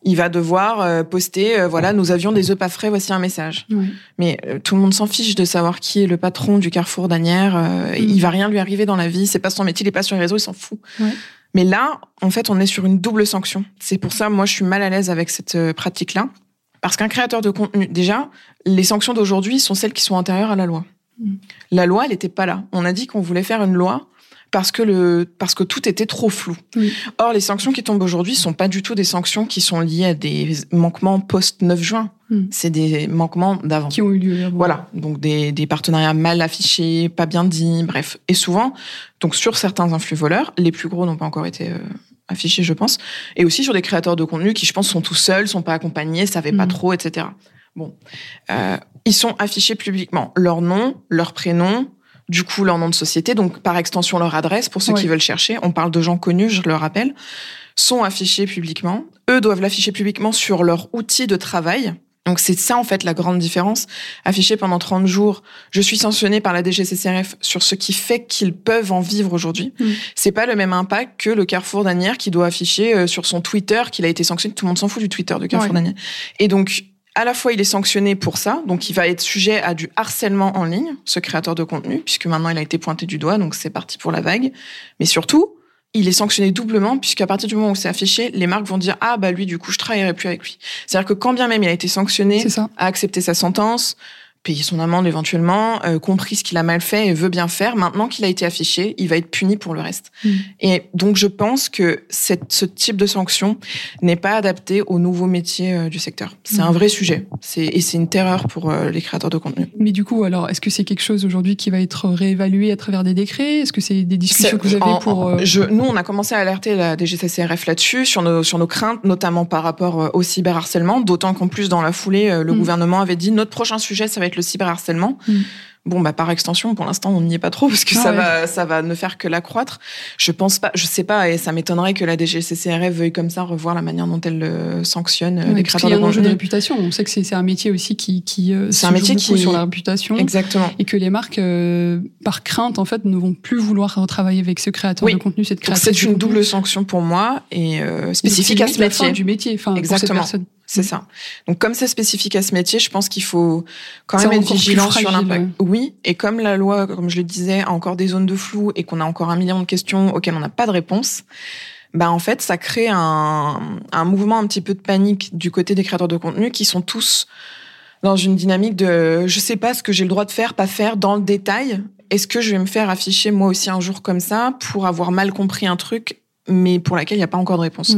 il va devoir euh, poster, euh, voilà, nous avions des œufs pas frais, voici un message. ouais. Mais euh, tout le monde s'en fiche de savoir qui est le patron du Carrefour d'Anières. euh, Mm. Il va rien lui arriver dans la vie. C'est pas son métier. Il est pas sur les réseaux. Il s'en fout. Ouais. Mais là, en fait, on est sur une double sanction. C'est pour ça, moi, je suis mal à l'aise avec cette pratique-là. Parce qu'un créateur de contenu, déjà, les sanctions d'aujourd'hui sont celles qui sont antérieures à la loi. Mm. La loi, elle n'était pas là. On a dit qu'on voulait faire une loi parce que le parce que tout était trop flou. Oui. Or, les sanctions qui tombent aujourd'hui sont pas du tout des sanctions qui sont liées à des manquements post 9 juin. Mm. C'est des manquements d'avant. Qui ont eu lieu. avant. Voilà, donc des, des partenariats mal affichés, pas bien dits, bref. Et souvent, donc sur certains influx voleurs, les plus gros n'ont pas encore été euh, affichés, je pense, et aussi sur des créateurs de contenu qui, je pense, sont tout seuls, sont pas accompagnés, savaient pas Mhm. trop, etc. Bon, euh, ils sont affichés publiquement, leur nom, leur prénom, du coup leur nom de société, donc par extension leur adresse pour ceux qui veulent chercher. On parle de gens connus, je le rappelle, sont affichés publiquement. Eux doivent l'afficher publiquement sur leur outil de travail. Donc c'est ça en fait la grande différence. Afficher pendant 30 jours, je suis sanctionné par la DGCCRF sur ce qui fait qu'ils peuvent en vivre aujourd'hui. Mm. C'est pas le même impact que le Carrefour d'Anières qui doit afficher euh, sur son Twitter qu'il a été sanctionné. Tout le monde s'en fout du Twitter de Carrefour Ouais. d'Anières. Et donc à la fois il est sanctionné pour ça, donc il va être sujet à du harcèlement en ligne, ce créateur de contenu, puisque maintenant il a été pointé du doigt, donc c'est parti pour la vague. Mais surtout, il est sanctionné doublement puisqu'à partir du moment où c'est affiché, les marques vont dire ah bah lui du coup je travaillerai plus avec lui. C'est-à-dire que quand bien même il a été sanctionné, a accepté sa sentence, payé son amende éventuellement, euh, compris ce qu'il a mal fait et veut bien faire, maintenant qu'il a été affiché, il va être puni pour le reste. Mm. Et donc je pense que cette, ce type de sanction n'est pas adapté aux nouveaux métiers euh, du secteur. C'est Mm. un vrai sujet. C'est et c'est une terreur pour euh, les créateurs de contenu. Mais du coup, alors, est-ce que c'est quelque chose aujourd'hui qui va être réévalué à travers des décrets? Est-ce que c'est des discussions que vous avez En- pour. je, nous, on a commencé à alerter la DGCCRF là-dessus, sur nos, sur nos craintes, notamment par rapport au cyberharcèlement, d'autant qu'en plus, dans la foulée, le Mm. gouvernement avait dit notre prochain sujet, ça va être le cyberharcèlement. Mm. Bon, bah, par extension, pour l'instant, on n'y est pas trop parce que Ah ça ouais. va, ça va ne faire que l'accroître. Je pense pas, je sais pas, et ça m'étonnerait que la DGCCRF veuille comme ça revoir la manière dont elle euh, sanctionne euh, ouais, les créateurs de un enjeu de réputation. On sait que c'est un métier aussi qui, qui euh, C'est un métier qui- sur la réputation. Exactement. Et que les marques, euh, par crainte, en fait, ne vont plus vouloir travailler avec ce créateur Oui. de contenu, cette créatrice c'est une double sanction pour moi et spécifique à ce métier. du métier, enfin, pour cette Exactement. personne. C'est ça. Donc comme c'est spécifique à ce métier, je pense qu'il faut quand même être vigilant sur l'impact. Oui, et comme la loi, comme je le disais, a encore des zones de flou et qu'on a encore un million de questions auxquelles on n'a pas de réponse, bah en fait ça crée un, un mouvement un petit peu de panique du côté des créateurs de contenu qui sont tous dans une dynamique de je sais pas ce que j'ai le droit de faire, pas faire dans le détail. est-ce que je vais me faire afficher moi aussi un jour comme ça pour avoir mal compris un truc mais pour laquelle il n'y a pas encore de réponse.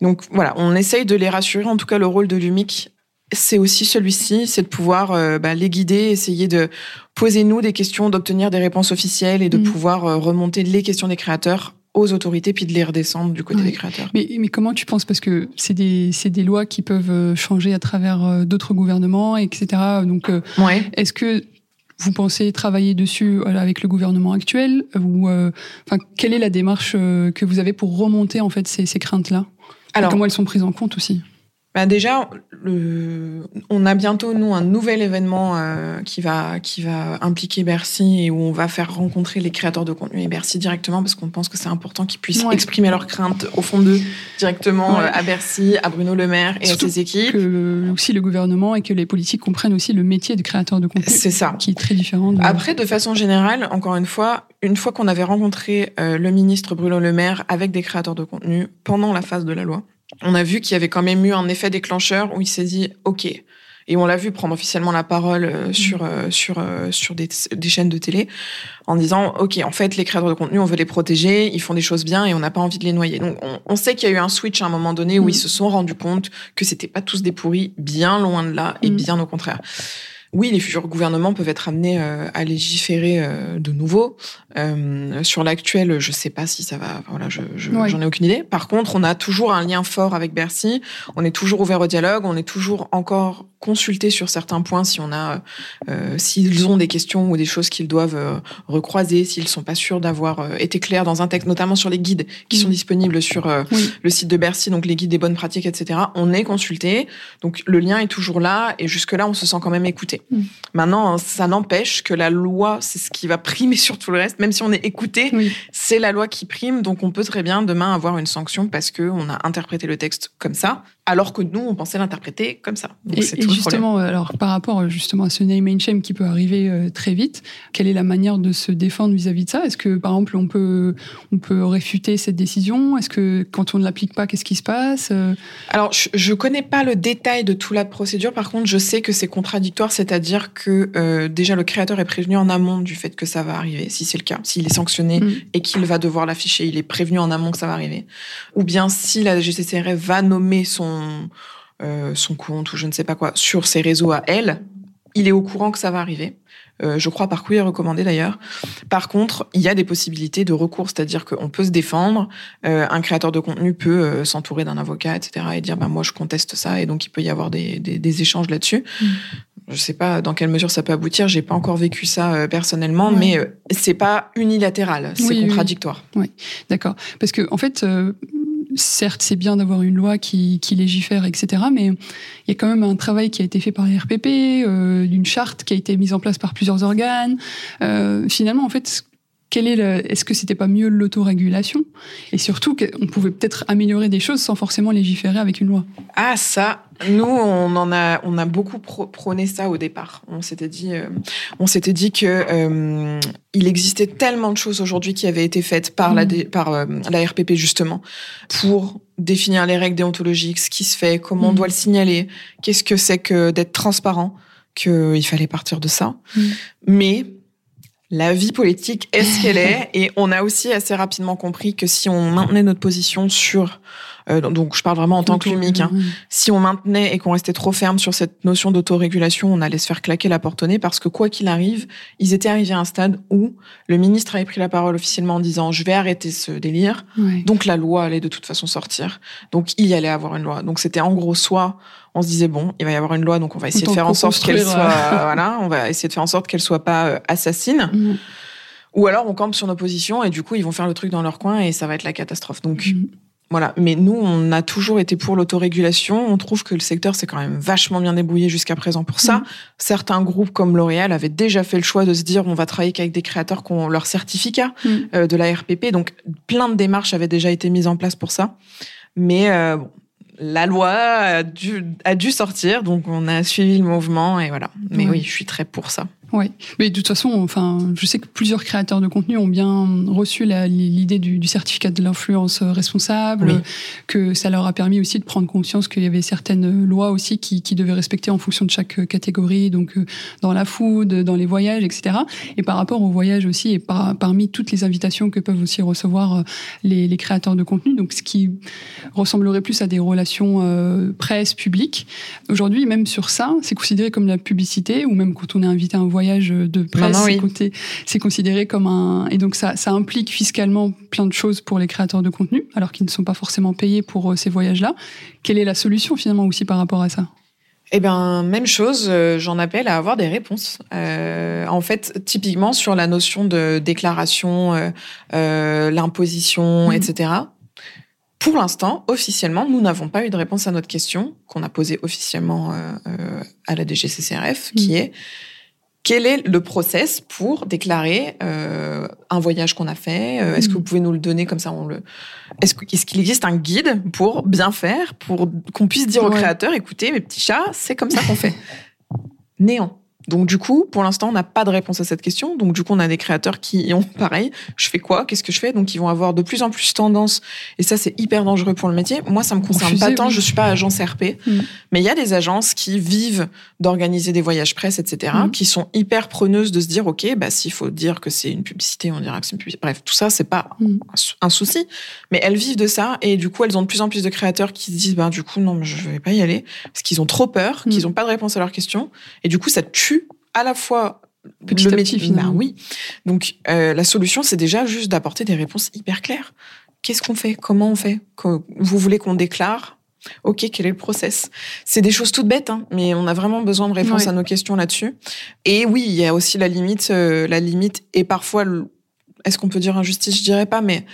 Donc voilà, on essaye de les rassurer. En tout cas, le rôle de l'UMIC, c'est aussi celui-ci, c'est de pouvoir euh, bah, les guider, essayer de poser nous des questions, d'obtenir des réponses officielles et de mm. pouvoir euh, remonter les questions des créateurs aux autorités puis de les redescendre du côté des créateurs. Mais, mais, comment tu penses? Parce que c'est des, des lois qui peuvent euh, changer à travers d'autres gouvernements, etc. Donc, ouais. est-ce que vous pensez travailler dessus avec le gouvernement actuel ou enfin quelle est la démarche que vous avez pour remonter en fait ces, ces craintes-là? Alors, comment elles sont prises en compte aussi? Bah déjà, le, on a bientôt nous un nouvel événement euh, qui va qui va impliquer Bercy et où on va faire rencontrer les créateurs de contenu et Bercy directement parce qu'on pense que c'est important qu'ils puissent exprimer leurs craintes au fond d'eux directement euh, à Bercy, à Bruno Le Maire et à ses équipes. Que aussi le gouvernement et que les politiques comprennent aussi le métier de créateur de contenu. C'est ça. Qui est très différent. De... Après, de façon générale, encore une fois, une fois qu'on avait rencontré euh, le ministre Bruno Le Maire avec des créateurs de contenu pendant la phase de la loi on a vu qu'il y avait quand même eu un effet déclencheur où il s'est dit OK. Et on l'a vu prendre officiellement la parole euh, mm. sur euh, sur euh, sur des, chaînes de télé en disant OK, en fait les créateurs de contenu, on veut les protéger, ils font des choses bien et on n'a pas envie de les noyer. Donc on, sait qu'il y a eu un switch à un moment donné où mm. ils se sont rendus compte que c'était pas tous des pourris, bien loin de là et mm. bien au contraire oui, les futurs gouvernements peuvent être amenés euh, à légiférer euh, de nouveau. Euh, sur l'actuel, je ne sais pas si ça va. Voilà, je, j'en ai aucune idée. Par contre, on a toujours un lien fort avec Bercy. On est toujours ouvert au dialogue. On est toujours encore consulter sur certains points si on a, euh, s'ils ont des questions ou des choses qu'ils doivent recroiser, s'ils sont pas sûrs d'avoir été clairs dans un texte, notamment sur les guides qui sont mm. disponibles sur le site de Bercy, donc les guides des bonnes pratiques, etc. On est consulté, donc le lien est toujours là et jusque là on se sent quand même écouté. Maintenant, ça n'empêche que la loi, c'est ce qui va primer sur tout le reste, même si on est écouté, c'est la loi qui prime, donc on peut très bien demain avoir une sanction parce que on a interprété le texte comme ça alors que nous, on pensait l'interpréter comme ça. et, justement, alors par rapport justement à ce name and shame qui peut arriver euh, très vite, quelle est la manière de se défendre vis-à-vis de ça? Est-ce que par exemple on peut on peut réfuter cette décision? Est-ce que quand on ne l'applique pas, qu'est-ce qui se passe euh? Alors je, ne connais pas le détail de toute la procédure. Par contre, je sais que c'est contradictoire, c'est-à-dire que euh, déjà le créateur est prévenu en amont du fait que ça va arriver, si c'est le cas, s'il est sanctionné mm. et qu'il va devoir l'afficher, il est prévenu en amont que ça va arriver. Ou bien si la GCCRF va nommer son euh, son, compte ou je ne sais pas quoi sur ses réseaux à elle, il est au courant que ça va arriver. Euh, je crois par est recommandé d'ailleurs. Par contre, il y a des possibilités de recours, c'est-à-dire qu'on peut se défendre. Euh, un créateur de contenu peut s'entourer d'un avocat, etc., et dire bah moi je conteste ça, et donc il peut y avoir des, échanges là-dessus. Mm. Je sais pas dans quelle mesure ça peut aboutir. J'ai pas encore vécu ça personnellement, mais c'est pas unilatéral, c'est contradictoire. Oui, d'accord. Parce que en fait, certes, c'est bien d'avoir une loi qui, légifère, etc. Mais il y a quand même un travail qui a été fait par les RPP, euh, d'une charte qui a été mise en place par plusieurs organes. Euh, finalement, en fait, quel est est-ce que c'était pas mieux l'autorégulation? Et surtout, on pouvait peut-être améliorer des choses sans forcément légiférer avec une loi. Ah ça, nous on en a, on a beaucoup prôné ça au départ. On s'était dit, euh, on s'était dit que euh, il existait tellement de choses aujourd'hui qui avaient été faites par la mm. par euh, la RPP justement pour définir les règles déontologiques, ce qui se fait, comment on mm. doit le signaler, qu'est-ce que c'est que d'être transparent, qu'il fallait partir de ça. Mm. Mais la vie politique est ce qu'elle est. Et on a aussi assez rapidement compris que si on maintenait notre position sur euh, donc je parle vraiment en tant que lumique. Hein. Si on maintenait et qu'on restait trop ferme sur cette notion d'autorégulation, on allait se faire claquer la porte au nez parce que quoi qu'il arrive, ils étaient arrivés à un stade où le ministre avait pris la parole officiellement en disant je vais arrêter ce délire. Donc la loi allait de toute façon sortir. Donc il y allait avoir une loi. Donc c'était en gros soit on se disait bon, il va y avoir une loi, donc on va essayer de faire en sorte qu'elle soit, voilà, on va essayer de faire en sorte qu'elle soit pas euh, assassine. Mm. Ou alors on campe sur nos positions et du coup ils vont faire le truc dans leur coin et ça va être la catastrophe. Donc mm. Voilà, mais nous, on a toujours été pour l'autorégulation. On trouve que le secteur s'est quand même vachement bien débrouillé jusqu'à présent pour ça. Mm. Certains groupes comme L'Oréal avaient déjà fait le choix de se dire on va travailler qu'avec des créateurs qui ont leur certificat mm. euh, de la RPP. Donc plein de démarches avaient déjà été mises en place pour ça. Mais euh, la loi a dû, a dû sortir, donc on a suivi le mouvement et voilà. Mais oui, je suis très pour ça. Oui, mais de toute façon, enfin, je sais que plusieurs créateurs de contenu ont bien reçu l'idée du, certificat de l'influence responsable, que ça leur a permis aussi de prendre conscience qu'il y avait certaines lois aussi qui, qui, devaient respecter en fonction de chaque catégorie, donc euh, dans la food, dans les voyages, etc. Et par rapport aux voyages aussi, et par, parmi toutes les invitations que peuvent aussi recevoir euh, les, les, créateurs de contenu, donc ce qui ressemblerait plus à des relations euh, presse publique. Aujourd'hui, même sur ça, c'est considéré comme la publicité, ou même quand on est invité à un voyage de presse, c'est considéré comme un... Et donc ça, ça implique fiscalement plein de choses pour les créateurs de contenu, alors qu'ils ne sont pas forcément payés pour euh, ces voyages-là. Quelle est la solution finalement aussi par rapport à ça? Eh bien, même chose, euh, j'en appelle à avoir des réponses. Euh, en fait, typiquement sur la notion de déclaration, euh, l'imposition, mmh. etc. Pour l'instant, officiellement, nous n'avons pas eu de réponse à notre question qu'on a posée officiellement à la DGCCRF, qui mmh. est quel est le process pour déclarer euh, un voyage qu'on a fait euh, Est-ce que vous pouvez nous le donner comme ça on le Est-ce qu'il existe un guide pour bien faire, pour qu'on puisse dire au créateur écoutez, mes petits chats, c'est comme ça qu'on fait. Néant. Donc du coup, pour l'instant, on n'a pas de réponse à cette question. Donc du coup, on a des créateurs qui ont pareil. Je fais quoi Qu'est-ce que je fais? Donc ils vont avoir de plus en plus tendance. Et ça, c'est hyper dangereux pour le métier. Moi, ça me concerne pas tant. Je suis pas agence RP, mm. mais il y a des agences qui vivent d'organiser des voyages presse, etc., mm. qui sont hyper preneuses de se dire, ok, bah s'il faut dire que c'est une publicité, on dira que c'est une publicité. Bref, tout ça, c'est pas mm. un souci. Mais elles vivent de ça et du coup, elles ont de plus en plus de créateurs qui se disent, bah du coup, non, je vais pas y aller parce qu'ils ont trop peur, qu'ils n'ont pas de réponse à leurs questions et du coup, ça tue à la fois Petit le métier finalement. oui. Donc euh, la solution, c'est déjà juste d'apporter des réponses hyper claires. Qu'est-ce qu'on fait? Comment on fait? Vous voulez qu'on déclare? Ok, quel est le process? C'est des choses toutes bêtes, hein, mais on a vraiment besoin de réponses à nos questions là-dessus. Et oui, il y a aussi la limite, euh, la limite, et parfois, est-ce qu'on peut dire injustice? Je dirais pas, mais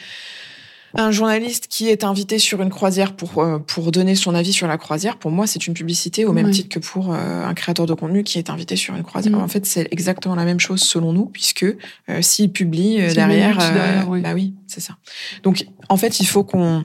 un journaliste qui est invité sur une croisière pour euh, pour donner son avis sur la croisière, pour moi, c'est une publicité au même titre que pour euh, un créateur de contenu qui est invité sur une croisière. Mm. En fait, c'est exactement la même chose selon nous, puisque euh, s'il publie derrière, bah oui, c'est ça. Donc, en fait, il faut qu'on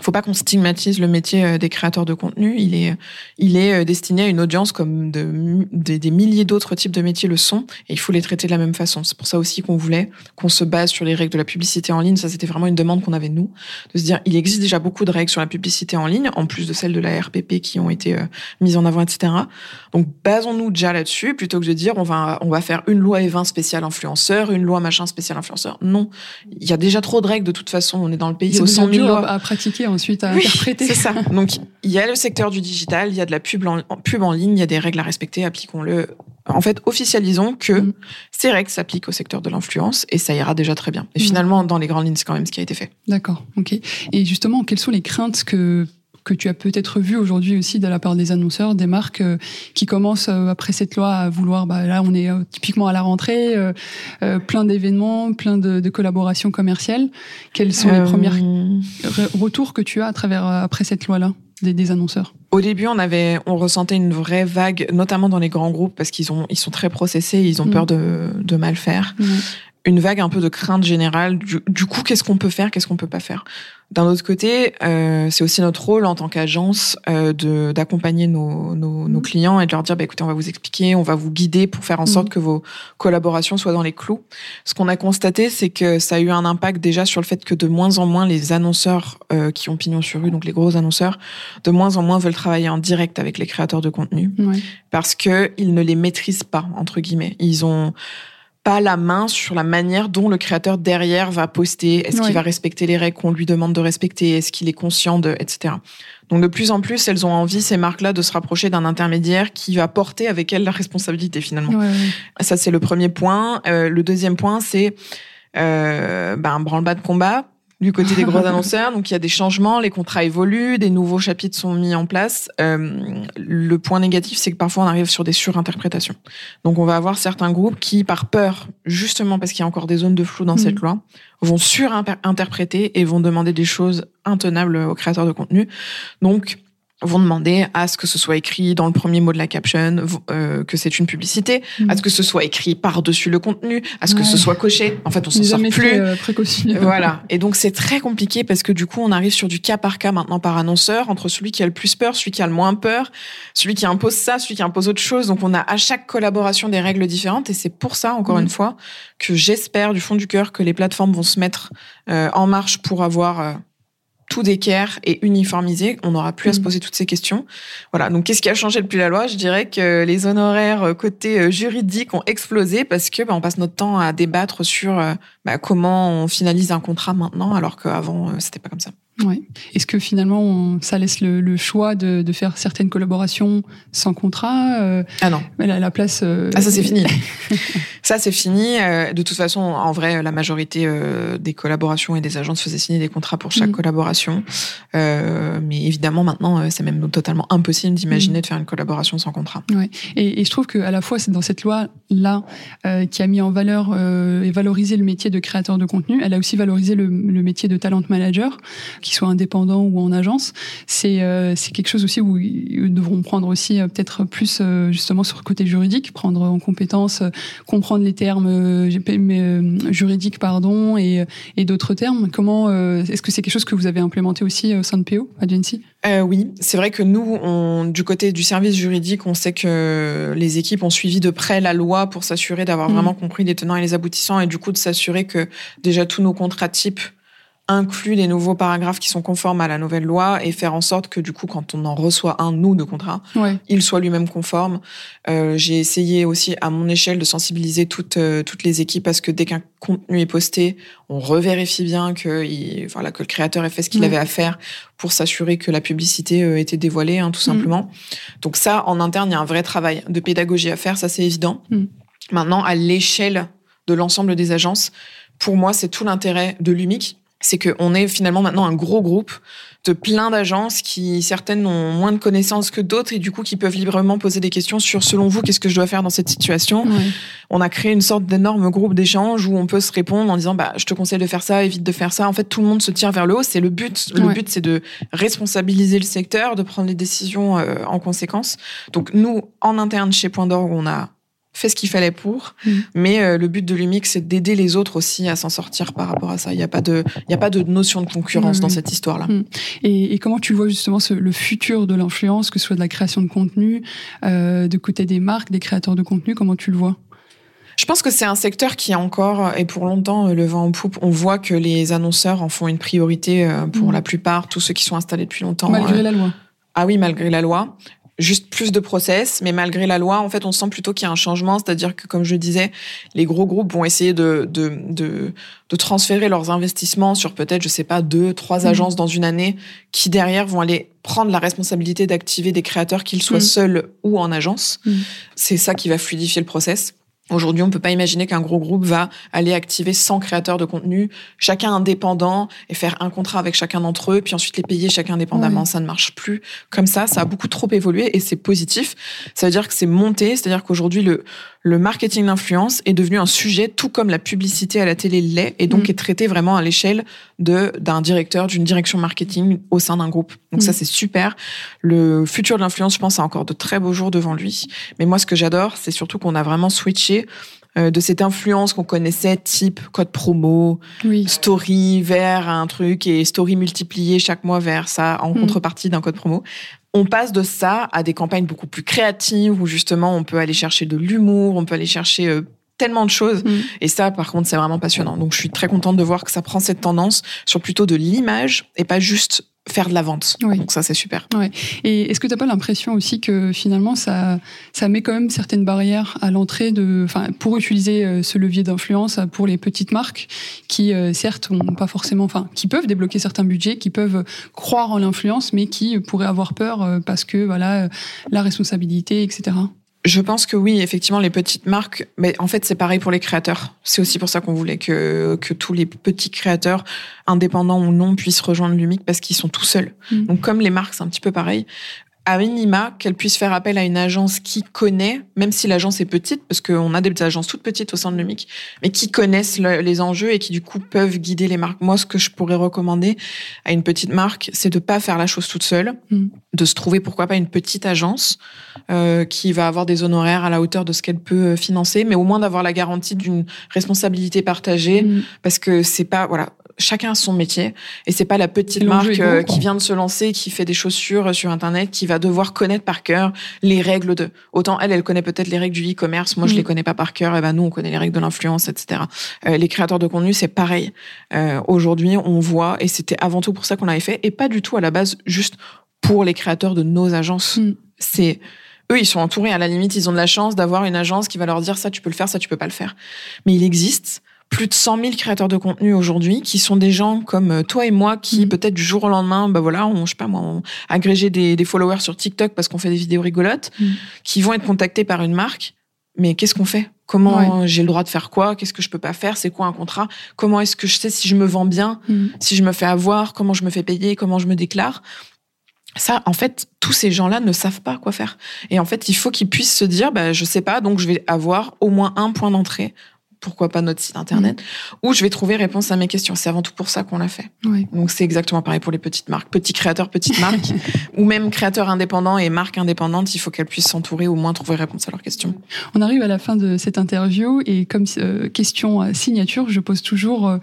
faut pas qu'on stigmatise le métier euh, des créateurs de contenu. Il est, il est euh, destiné à une audience comme de, des milliers d'autres types de métiers le sont, et il faut les traiter de la même façon. C'est pour ça aussi qu'on voulait qu'on se base sur les règles de la publicité en ligne. Ça, c'était vraiment une demande qu'on avait nous, de se dire, il existe déjà beaucoup de règles sur la publicité en ligne, en plus de celles de la RPP qui ont été euh, mises en avant, etc. Donc, basons-nous déjà là-dessus, plutôt que de dire, on va, on va faire une loi E20 spéciale influenceur, une loi machin spéciale influenceur. Non, il y a déjà trop de règles de toute façon. On est dans le pays, c'est 100 000 lois à pratiquer ensuite à interpréter. C'est ça. Donc il y a le secteur du digital, il y a de la pub en, pub en ligne, il y a des règles à respecter, appliquons-le. En fait, officialisons que mm. ces règles s'appliquent au secteur de l'influence et ça ira déjà très bien. Et mm. finalement, dans les grandes lignes, c'est quand même ce qui a été fait. D'accord, ok. Et justement, quelles sont les craintes que que tu as peut-être vu aujourd'hui aussi de la part des annonceurs, des marques euh, qui commencent euh, après cette loi à vouloir, bah, là on est euh, typiquement à la rentrée, plein d'événements, plein de, collaborations commerciales. Quels sont les premiers retours que tu as à travers après cette loi-là des, annonceurs? Au début, on avait, on ressentait une vraie vague, notamment dans les grands groupes, parce qu'ils ont, ils sont très processés, ils ont mm. peur de, de mal faire. Une vague un peu de crainte générale. Du, coup, qu'est-ce qu'on peut faire, qu'est-ce qu'on peut pas faire? D'un autre côté, euh, c'est aussi notre rôle en tant qu'agence euh, de d'accompagner nos, nos, nos, clients et de leur dire, bah, écoutez, on va vous expliquer, on va vous guider pour faire en sorte mmh. que vos collaborations soient dans les clous. Ce qu'on a constaté, c'est que ça a eu un impact déjà sur le fait que de moins en moins les annonceurs euh, qui ont pignon sur rue, donc les gros annonceurs, de moins en moins veulent travailler en direct avec les créateurs de contenu parce que ils ne les maîtrisent pas entre guillemets. Ils ont pas la main sur la manière dont le créateur derrière va poster. Est-ce qu'il va respecter les règles qu'on lui demande de respecter? Est-ce qu'il est conscient de, etc. Donc de plus en plus, elles ont envie ces marques-là de se rapprocher d'un intermédiaire qui va porter avec elle la responsabilité finalement. Ça c'est le premier point. Euh, le deuxième point c'est euh, ben, branle-bas de combat du côté des gros annonceurs. Donc il y a des changements, les contrats évoluent, des nouveaux chapitres sont mis en place. Euh, le point négatif, c'est que parfois on arrive sur des surinterprétations. Donc on va avoir certains groupes qui, par peur, justement parce qu'il y a encore des zones de flou dans cette mm. loi, vont surinterpréter et vont demander des choses intenables aux créateurs de contenu. Donc vont demander à ce que ce soit écrit dans le premier mot de la caption euh, que c'est une publicité, à ce que ce soit écrit par-dessus le contenu, à ce que ce soit coché. En fait, on s'en sort plus. Euh, voilà. Et donc c'est très compliqué parce que du coup, on arrive sur du cas par cas maintenant par annonceur entre celui qui a le plus peur, celui qui a le moins peur, celui qui impose ça, celui qui impose autre chose. Donc on a à chaque collaboration des règles différentes et c'est pour ça encore mm. une fois que j'espère du fond du cœur que les plateformes vont se mettre euh, en marche pour avoir tout d'équerre et uniformisé, on n'aura plus à se mm. poser toutes ces questions. Voilà. Donc, qu'est-ce qui a changé depuis la loi? Je dirais que les honoraires euh, côté euh, juridique ont explosé parce que bah, on passe notre temps à débattre sur euh, bah, comment on finalise un contrat maintenant, alors qu'avant c'était pas comme ça. Ouais. Est-ce que finalement, ça laisse le, choix de, de, faire certaines collaborations sans contrat euh, Ah non. La, la place. Euh, ah ça c'est fini. ça c'est fini. Euh, de toute façon, en vrai, la majorité euh, des collaborations et des agences faisaient signer des contrats pour chaque mm. collaboration. mais évidemment, maintenant, c'est même totalement impossible d'imaginer mm. de faire une collaboration sans contrat. Ouais. Et, et je trouve qu'à la fois, c'est dans cette loi là qui a mis en valeur et valorisé le métier de créateur de contenu, elle a aussi valorisé le, le métier de talent manager qu'ils soient indépendants ou en agence, c'est euh, c'est quelque chose aussi où ils devront prendre aussi euh, peut-être plus euh, justement sur le côté juridique, prendre en compétence, comprendre les termes juridiques pardon et, et d'autres termes. Comment est-ce que c'est quelque chose que vous avez implémenté aussi au sein de PO Agency? Euh, Oui, c'est vrai que nous, on, du côté du service juridique, on sait que les équipes ont suivi de près la loi pour s'assurer d'avoir mm. vraiment compris les tenants et les aboutissants et du coup de s'assurer que déjà tous nos contrats types inclut des nouveaux paragraphes qui sont conformes à la nouvelle loi et faire en sorte que du coup, quand on en reçoit un, nous, de contrat, il soit lui-même conforme. Euh, j'ai essayé aussi à mon échelle de sensibiliser toutes, euh, toutes les équipes parce que dès qu'un contenu est posté, on revérifie bien que, il, voilà, que le créateur ait fait ce qu'il avait à faire pour s'assurer que la publicité euh, était dévoilée, hein, tout mm. simplement. Donc ça, en interne, il y a un vrai travail de pédagogie à faire, ça c'est évident. Mm. Maintenant, à l'échelle de l'ensemble des agences, pour moi, c'est tout l'intérêt de l'UMIC c'est qu'on est finalement maintenant un gros groupe de plein d'agences qui certaines ont moins de connaissances que d'autres et du coup qui peuvent librement poser des questions sur selon vous qu'est-ce que je dois faire dans cette situation. On a créé une sorte d'énorme groupe d'échange où on peut se répondre en disant bah je te conseille de faire ça, évite de faire ça. En fait tout le monde se tire vers le haut, c'est le but. Le but c'est de responsabiliser le secteur, de prendre les décisions euh, en conséquence. Donc nous en interne chez Point d'Orgue, on a fait ce qu'il fallait pour. Mm. Mais euh, le but de l'UMIC, c'est d'aider les autres aussi à s'en sortir par rapport à ça. Il n'y a pas de, il y a pas de notion de concurrence dans cette histoire-là. Mm. Et, et, comment tu vois justement ce, le futur de l'influence, que ce soit de la création de contenu, euh, de côté des marques, des créateurs de contenu, comment tu le vois? Je pense que c'est un secteur qui a encore, et pour longtemps, le vent en poupe. On voit que les annonceurs en font une priorité euh, pour mm. la plupart, tous ceux qui sont installés depuis longtemps. Malgré la loi. Ah oui, malgré la loi juste plus de process, mais malgré la loi, en fait, on sent plutôt qu'il y a un changement, c'est-à-dire que, comme je disais, les gros groupes vont essayer de, de, de, de transférer leurs investissements sur peut-être, je sais pas, deux, trois mmh. agences dans une année, qui derrière vont aller prendre la responsabilité d'activer des créateurs, qu'ils soient mmh. seuls ou en agence. Mmh. C'est ça qui va fluidifier le process. Aujourd'hui, on peut pas imaginer qu'un gros groupe va aller activer 100 créateurs de contenu, chacun indépendant, et faire un contrat avec chacun d'entre eux, puis ensuite les payer chacun indépendamment. Ça ne marche plus comme ça. Ça a beaucoup trop évolué et c'est positif. Ça veut dire que c'est monté, c'est-à-dire qu'aujourd'hui, le, le marketing d'influence est devenu un sujet tout comme la publicité à la télé l'est et donc mm. est traité vraiment à l'échelle de d'un directeur d'une direction marketing au sein d'un groupe. Donc ça mm. c'est super. Le futur de l'influence, je pense, a encore de très beaux jours devant lui. Mais moi ce que j'adore, c'est surtout qu'on a vraiment switché euh, de cette influence qu'on connaissait, type code promo, story vers un truc et story multiplié chaque mois vers ça en mm. contrepartie d'un code promo, on passe de ça à des campagnes beaucoup plus créatives où justement on peut aller chercher de l'humour, on peut aller chercher euh, tellement de choses. Mm. Et ça, par contre, c'est vraiment passionnant. Donc, je suis très contente de voir que ça prend cette tendance sur plutôt de l'image et pas juste faire de la vente. Donc ça, c'est super. Ouais. Et est-ce que tu n'as pas l'impression aussi que finalement, ça, ça met quand même certaines barrières à l'entrée de, enfin, pour utiliser euh, ce levier d'influence pour les petites marques qui, euh, certes, ont pas forcément, enfin, qui peuvent débloquer certains budgets, qui peuvent croire en l'influence, mais qui pourraient avoir peur euh, parce que, voilà, la responsabilité, etc. Je pense que oui, effectivement, les petites marques, mais en fait, c'est pareil pour les créateurs. C'est aussi pour ça qu'on voulait que, que tous les petits créateurs, indépendants ou non, puissent rejoindre l'UMIC parce qu'ils sont tout seuls. Mm. Donc, comme les marques, c'est un petit peu pareil. À minima, qu'elle puisse faire appel à une agence qui connaît, même si l'agence est petite, parce qu'on a des agences toutes petites au sein de l'UMIC, mais qui connaissent les enjeux et qui du coup peuvent guider les marques. Moi, ce que je pourrais recommander à une petite marque, c'est de pas faire la chose toute seule, mm. de se trouver pourquoi pas une petite agence euh, qui va avoir des honoraires à la hauteur de ce qu'elle peut euh, financer, mais au moins d'avoir la garantie d'une responsabilité partagée, mm. parce que c'est pas voilà chacun a son métier et c'est pas la petite marque euh, qui vient de se lancer, qui fait des chaussures sur internet, qui va devoir connaître par cœur les règles de. Autant elle, elle connaît peut-être les règles du e-commerce, moi je mm. les connais pas par cœur. Et ben nous, on connaît les règles de l'influence, etc. Euh, les créateurs de contenu, c'est pareil. Euh, Aujourd'hui, on voit et c'était avant tout pour ça qu'on l'avait fait et pas du tout à la base juste pour les créateurs de nos agences. Mm. C'est eux, ils sont entourés. À la limite, ils ont de la chance d'avoir une agence qui va leur dire ça, tu peux le faire, ça, tu peux pas le faire. Mais il existe plus de 100 000 créateurs de contenu aujourd'hui qui sont des gens comme euh, toi et moi qui mm. peut-être du jour au lendemain bah voilà on je sais pas moi on agrégé des, des followers sur TikTok parce qu'on fait des vidéos rigolotes mm. qui vont être contactés par une marque. Mais qu'est-ce qu'on fait? Comment j'ai le droit de faire quoi? Qu'est-ce que je peux pas faire? C'est quoi un contrat? Comment est-ce que je sais si je me vends bien? Mm. Si je me fais avoir? Comment je me fais payer? Comment je me déclare? Ça, en fait, tous ces gens-là ne savent pas quoi faire. Et en fait, il faut qu'ils puissent se dire, bah, je sais pas, donc je vais avoir au moins un point d'entrée pourquoi pas notre site internet, mm. où je vais trouver réponse à mes questions. C'est avant tout pour ça qu'on l'a fait. Donc c'est exactement pareil pour les petites marques, petits créateurs, petites marques, ou même créateurs indépendants et marques indépendantes. Il faut qu'elles puissent s'entourer, au moins trouver réponse à leurs questions. On arrive à la fin de cette interview et comme euh, question signature, je pose toujours euh,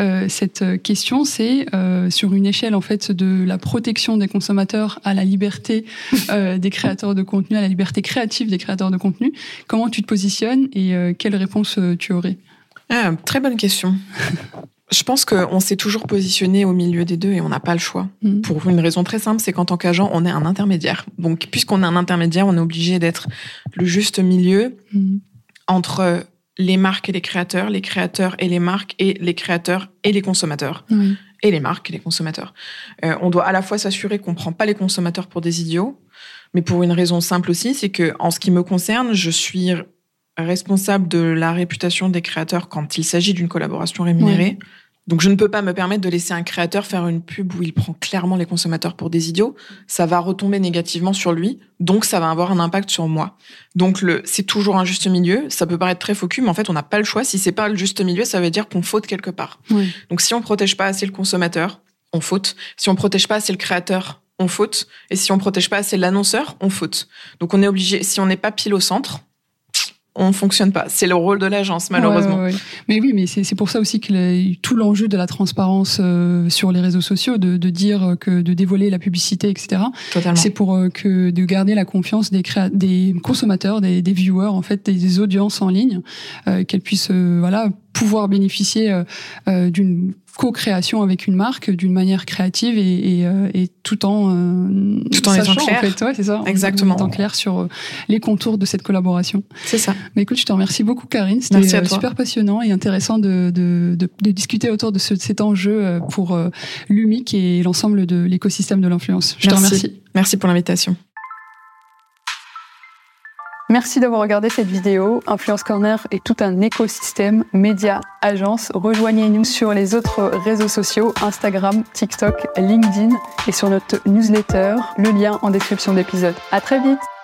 euh, cette question. C'est sur une échelle en fait de la protection des consommateurs à la liberté des créateurs de contenu, à la liberté créative des créateurs de contenu. Comment tu te positionnes et quelle réponse tu ah, très bonne question. Je pense qu'on s'est toujours positionné au milieu des deux et on n'a pas le choix. Mm. Pour une raison très simple, c'est qu'en tant qu'agent, on est un intermédiaire. Donc, puisqu'on est un intermédiaire, on est obligé d'être le juste milieu mm. entre les marques et les créateurs, les créateurs et les marques, et les créateurs et les consommateurs. Et les marques et les consommateurs. Euh, on doit à la fois s'assurer qu'on prend pas les consommateurs pour des idiots, mais pour une raison simple aussi, c'est que en ce qui me concerne, je suis responsable de la réputation des créateurs quand il s'agit d'une collaboration rémunérée. Donc je ne peux pas me permettre de laisser un créateur faire une pub où il prend clairement les consommateurs pour des idiots. Ça va retomber négativement sur lui, donc ça va avoir un impact sur moi. Donc le, c'est toujours un juste milieu. Ça peut paraître très focus, mais en fait on n'a pas le choix. Si c'est pas le juste milieu, ça veut dire qu'on faute quelque part. Donc si on protège pas assez le consommateur, on faute. Si on protège pas assez le créateur, on faute. Et si on protège pas assez l'annonceur, on faute. Donc on est obligé. Si on n'est pas pile au centre, on fonctionne pas. C'est le rôle de l'agence, malheureusement. Mais oui, mais c'est pour ça aussi que tout l'enjeu de la transparence euh, sur les réseaux sociaux, de, dire que de dévoiler la publicité, etc. C'est pour euh, que de garder la confiance des, des consommateurs, des, viewers, en fait, des, audiences en ligne, euh, qu'elles puissent, voilà, pouvoir bénéficier d'une co-création avec une marque d'une manière créative et, et, euh, et tout en euh, tout en sachant, étant clair. En fait, ouais, c'est ça. Exactement. En étant clair sur euh, les contours de cette collaboration. C'est ça. Mais écoute, je te remercie beaucoup, Karine. C'était super passionnant et intéressant de, de, de, de discuter autour de ce, cet enjeu pour l'UMIC et l'ensemble de l'écosystème de l'influence. Je te remercie. Merci pour l'invitation. Merci d'avoir regardé cette vidéo. Influence Corner est tout un écosystème, médias, agences. Rejoignez-nous sur les autres réseaux sociaux, Instagram, TikTok, LinkedIn et sur notre newsletter. Le lien en description d'épisode. À très vite!